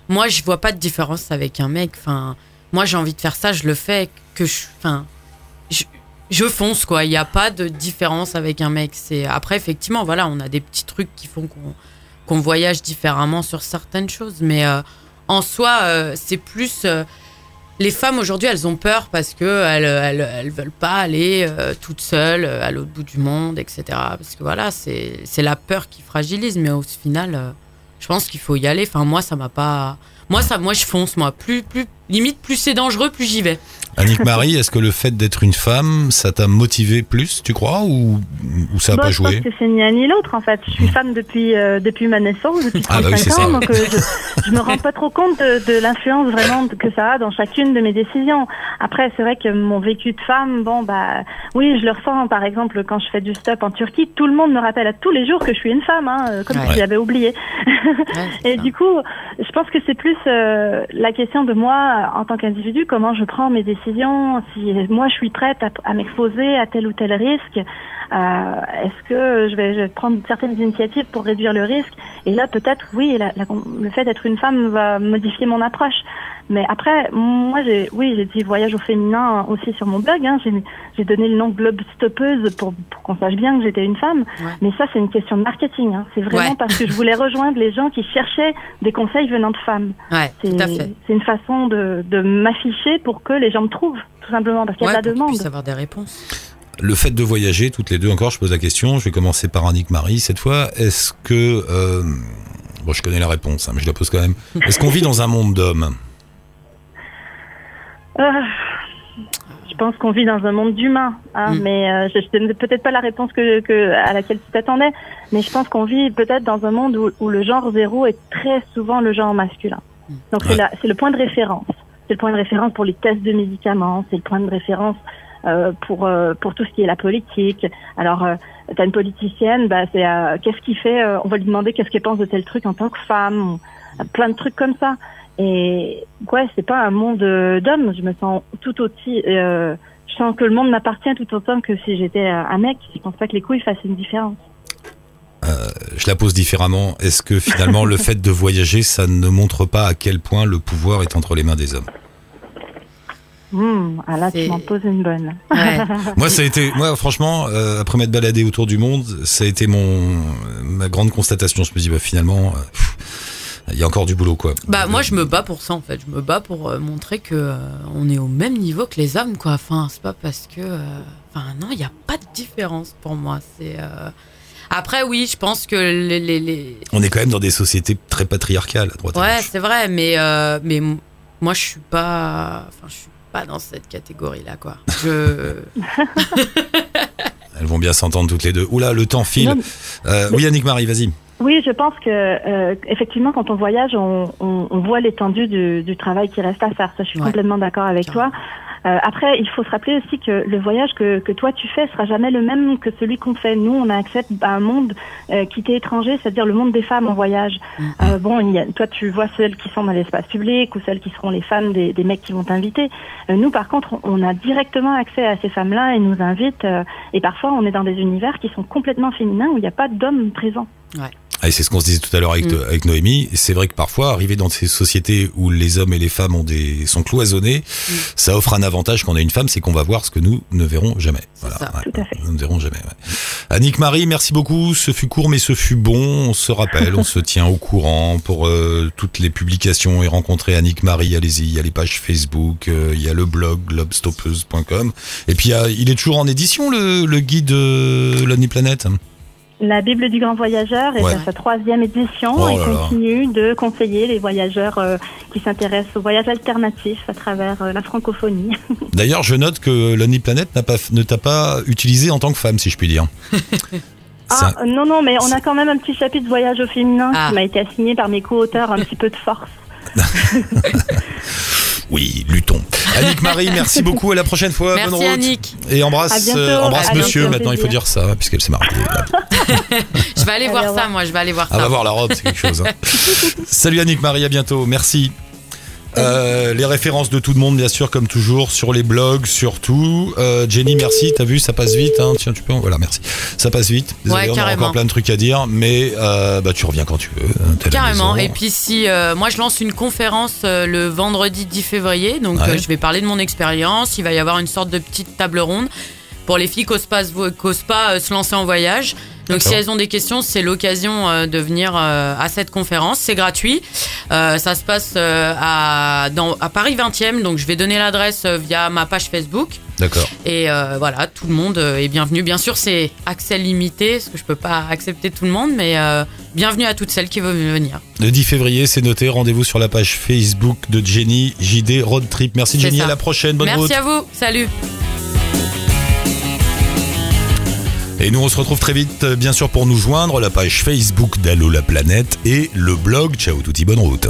moi, je vois pas de différence avec un mec. Enfin, moi, j'ai envie de faire ça, je le fais. Que je. Enfin. Je, je fonce, quoi. Il n'y a pas de différence avec un mec. C'est Après, effectivement, voilà, on a des petits trucs qui font qu'on qu'on voyage différemment sur certaines choses. Mais euh, en soi, euh, c'est plus. euh, les femmes aujourd'hui, elles ont peur parce que elles, elles, elles veulent pas aller toutes seules à l'autre bout du monde, etc. Parce que voilà, c'est la peur qui fragilise, mais au final, je pense qu'il faut y aller. Enfin, moi, ça m'a pas. Moi, ça, moi, je fonce, moi. Plus, plus, limite, plus c'est dangereux, plus j'y vais. Annick Marie, est-ce que le fait d'être une femme, ça t'a motivé plus, tu crois, ou, ou ça n'a Bon, pas je pense joué que c'est ni un ni l'autre en fait. Je suis femme depuis euh, depuis ma naissance, depuis Ah 35 bah oui, ans, ça. donc euh, je, je me rends pas trop compte de, de l'influence vraiment que ça a dans chacune de mes décisions. Après, c'est vrai que mon vécu de femme, bon bah oui, je le ressens. Par exemple, quand je fais du stop en Turquie, tout le monde me rappelle à tous les jours que je suis une femme, hein, euh, comme Ouais. si j'avais oublié. Ouais, Et ça. du coup, je pense que c'est plus euh, la question de moi en tant qu'individu, comment je prends mes décisions, si moi je suis prête à, à m'exposer à tel ou tel risque, euh, est-ce que je vais, je vais prendre certaines initiatives pour réduire le risque? Et là, peut-être, oui, la- la- le fait d'être une femme va modifier mon approche. Mais après, moi, j'ai, oui, j'ai dit voyage au féminin aussi sur mon blog. Hein, j'ai, j'ai donné le nom Globe Stoppeuse pour, pour qu'on sache bien que j'étais une femme. Ouais. Mais ça, c'est une question de marketing. Hein. C'est vraiment Ouais. parce que je voulais rejoindre les gens qui cherchaient des conseils venant de femmes. Ouais, C'est, tout à fait. c'est une façon de, de m'afficher pour que les gens me trouvent, tout simplement, parce qu'il y a de la demande. puissent avoir des réponses. Le fait de voyager, toutes les deux encore, je pose la question, je vais commencer par Annick Marie cette fois. Est-ce que... euh, bon, je connais la réponse, hein, mais je la pose quand même. Est-ce qu'on vit dans un monde d'hommes? Je pense qu'on vit dans un monde d'humains, hein, Mm. mais euh, je je peut-être pas la réponse que, que à laquelle tu t'attendais, mais je pense qu'on vit peut-être dans un monde où, où le genre zéro est très souvent le genre masculin. Donc Ouais. c'est le point de référence. C'est le point de référence pour les tests de médicaments, c'est le point de référence euh, pour euh, pour tout ce qui est la politique. Alors euh, t'as une politicienne, bah c'est euh, qu'est-ce qu'il fait On va lui demander qu'est-ce qu'elle pense de tel truc en tant que femme, plein de trucs comme ça. Et ouais, c'est pas un monde euh, d'hommes. Je me sens tout aussi. Euh, je sens que le monde m'appartient tout autant que si j'étais euh, un mec. Je pense pas que les couilles fassent une différence. Je la pose différemment. Est-ce que finalement le fait de voyager, ça ne montre pas à quel point le pouvoir est entre les mains des hommes? Hum, ah là, C'est- tu m'en poses une bonne. Ouais. Moi, ça a été, moi, franchement, euh, après m'être baladé autour du monde, ça a été mon ma grande constatation. Je me dis, bah finalement, euh, pff, il y a encore du boulot, quoi. Bah moi je me bats pour ça en fait. Je me bats pour euh, montrer que euh, on est au même niveau que les hommes quoi. Enfin c'est pas parce que, euh, enfin non il n'y a pas de différence pour moi. C'est euh, après oui je pense que les, les, les... On est quand même dans des sociétés très patriarcales à droite. à ouais gauche. c'est vrai mais euh, mais m- moi je suis pas, enfin je suis pas dans cette catégorie là quoi. Je Elles vont bien s'entendre toutes les deux. Oula, le temps file. Non, Euh, oui, Annick Marie, vas-y. Oui, je pense que euh, effectivement, quand on voyage, on, on, on voit l'étendue du, du travail qui reste à faire. Ça, je suis Ouais. complètement d'accord avec toi. Euh, après, il faut se rappeler aussi que le voyage que, que toi tu fais sera jamais le même que celui qu'on fait. Nous, on a accès à un monde euh, qui t'est étranger, c'est-à-dire le monde des femmes en voyage. Euh, bon, il y a, toi, tu vois celles qui sont dans l'espace public ou celles qui seront les femmes des, des mecs qui vont t'inviter. Euh, nous, par contre, on a directement accès à ces femmes-là et nous invitent. euh, et parfois, on est dans des univers qui sont complètement féminins où il n'y a pas d'hommes présents. Et c'est ce qu'on se disait tout à l'heure avec, Mm. avec Noémie. C'est vrai que parfois, arriver dans ces sociétés où les hommes et les femmes ont des, sont cloisonnés, Mm. ça offre un avantage quand on a une femme, c'est qu'on va voir ce que nous ne verrons jamais. Voilà, ça. ouais. Tout à fait. Nous ne verrons jamais. ouais. Annick Marie, merci beaucoup. Ce fut court, mais ce fut bon. On se rappelle, on se tient au courant pour euh, toutes les publications et rencontrer Annick Marie. Allez-y, il y a les pages Facebook, euh, il y a le blog globstoppeuse.com. Et puis, il y a- il est toujours en édition, le, le guide euh, Lonely Planet. La Bible du grand voyageur est Ouais. à sa troisième édition Oh et continue de conseiller les voyageurs euh, qui s'intéressent au voyage alternatif à travers euh, la francophonie. D'ailleurs, je note que Lonely Planet n'a pas, ne t'a pas utilisé en tant que femme, si je puis dire. Ah un- non, non, mais on a quand même un petit chapitre voyage au féminin Ah. qui m'a été assigné par mes co-auteurs, un petit peu de force. Oui, luttons. Annick Marie, merci beaucoup. À la prochaine fois. merci Bonne route. Annick. Et embrasse, bientôt. euh, embrasse monsieur. bientôt, Maintenant, il faut dire ça, puisqu'elle s'est mariée. Je vais aller Allez, voir ça moi je vais aller voir Elle ça. va voir la robe, c'est quelque chose. hein. Salut Annick Marie, à bientôt. Merci. Euh, les références de tout le monde, bien sûr, comme toujours, sur les blogs, surtout. Euh, Jenny, merci. T'as vu, ça passe vite. Hein. Tiens, tu peux. Voilà, merci. Ça passe vite. Désolé, Ouais, on a encore plein de trucs à dire, mais euh, bah, tu reviens quand tu veux. hein, Carrément. Et puis si moi je lance une conférence le vendredi 10 février, donc Ouais. je vais parler de mon expérience. Il va y avoir une sorte de petite table ronde pour les filles qui n'osent pas, pas, euh, se lancer en voyage. Donc si elles ont des questions, c'est l'occasion euh, de venir euh, à cette conférence. C'est gratuit. Ça se passe à, dans, à Paris 20e. Donc je vais donner l'adresse via ma page Facebook. D'accord. Et voilà, tout le monde est bienvenu. Bien sûr, c'est accès limité, parce que je peux pas accepter tout le monde, mais bienvenue à toutes celles qui veulent venir. Le 10 février, c'est noté. Rendez-vous sur la page Facebook de Jenny JD Road Trip. Merci Jenny, ça. à la prochaine. Bonne Merci route. à vous. Salut. Et nous, on se retrouve très vite, euh, bien sûr, pour nous joindre. La page Facebook d'Allo la planète et le blog. Ciao, touti, bonne route.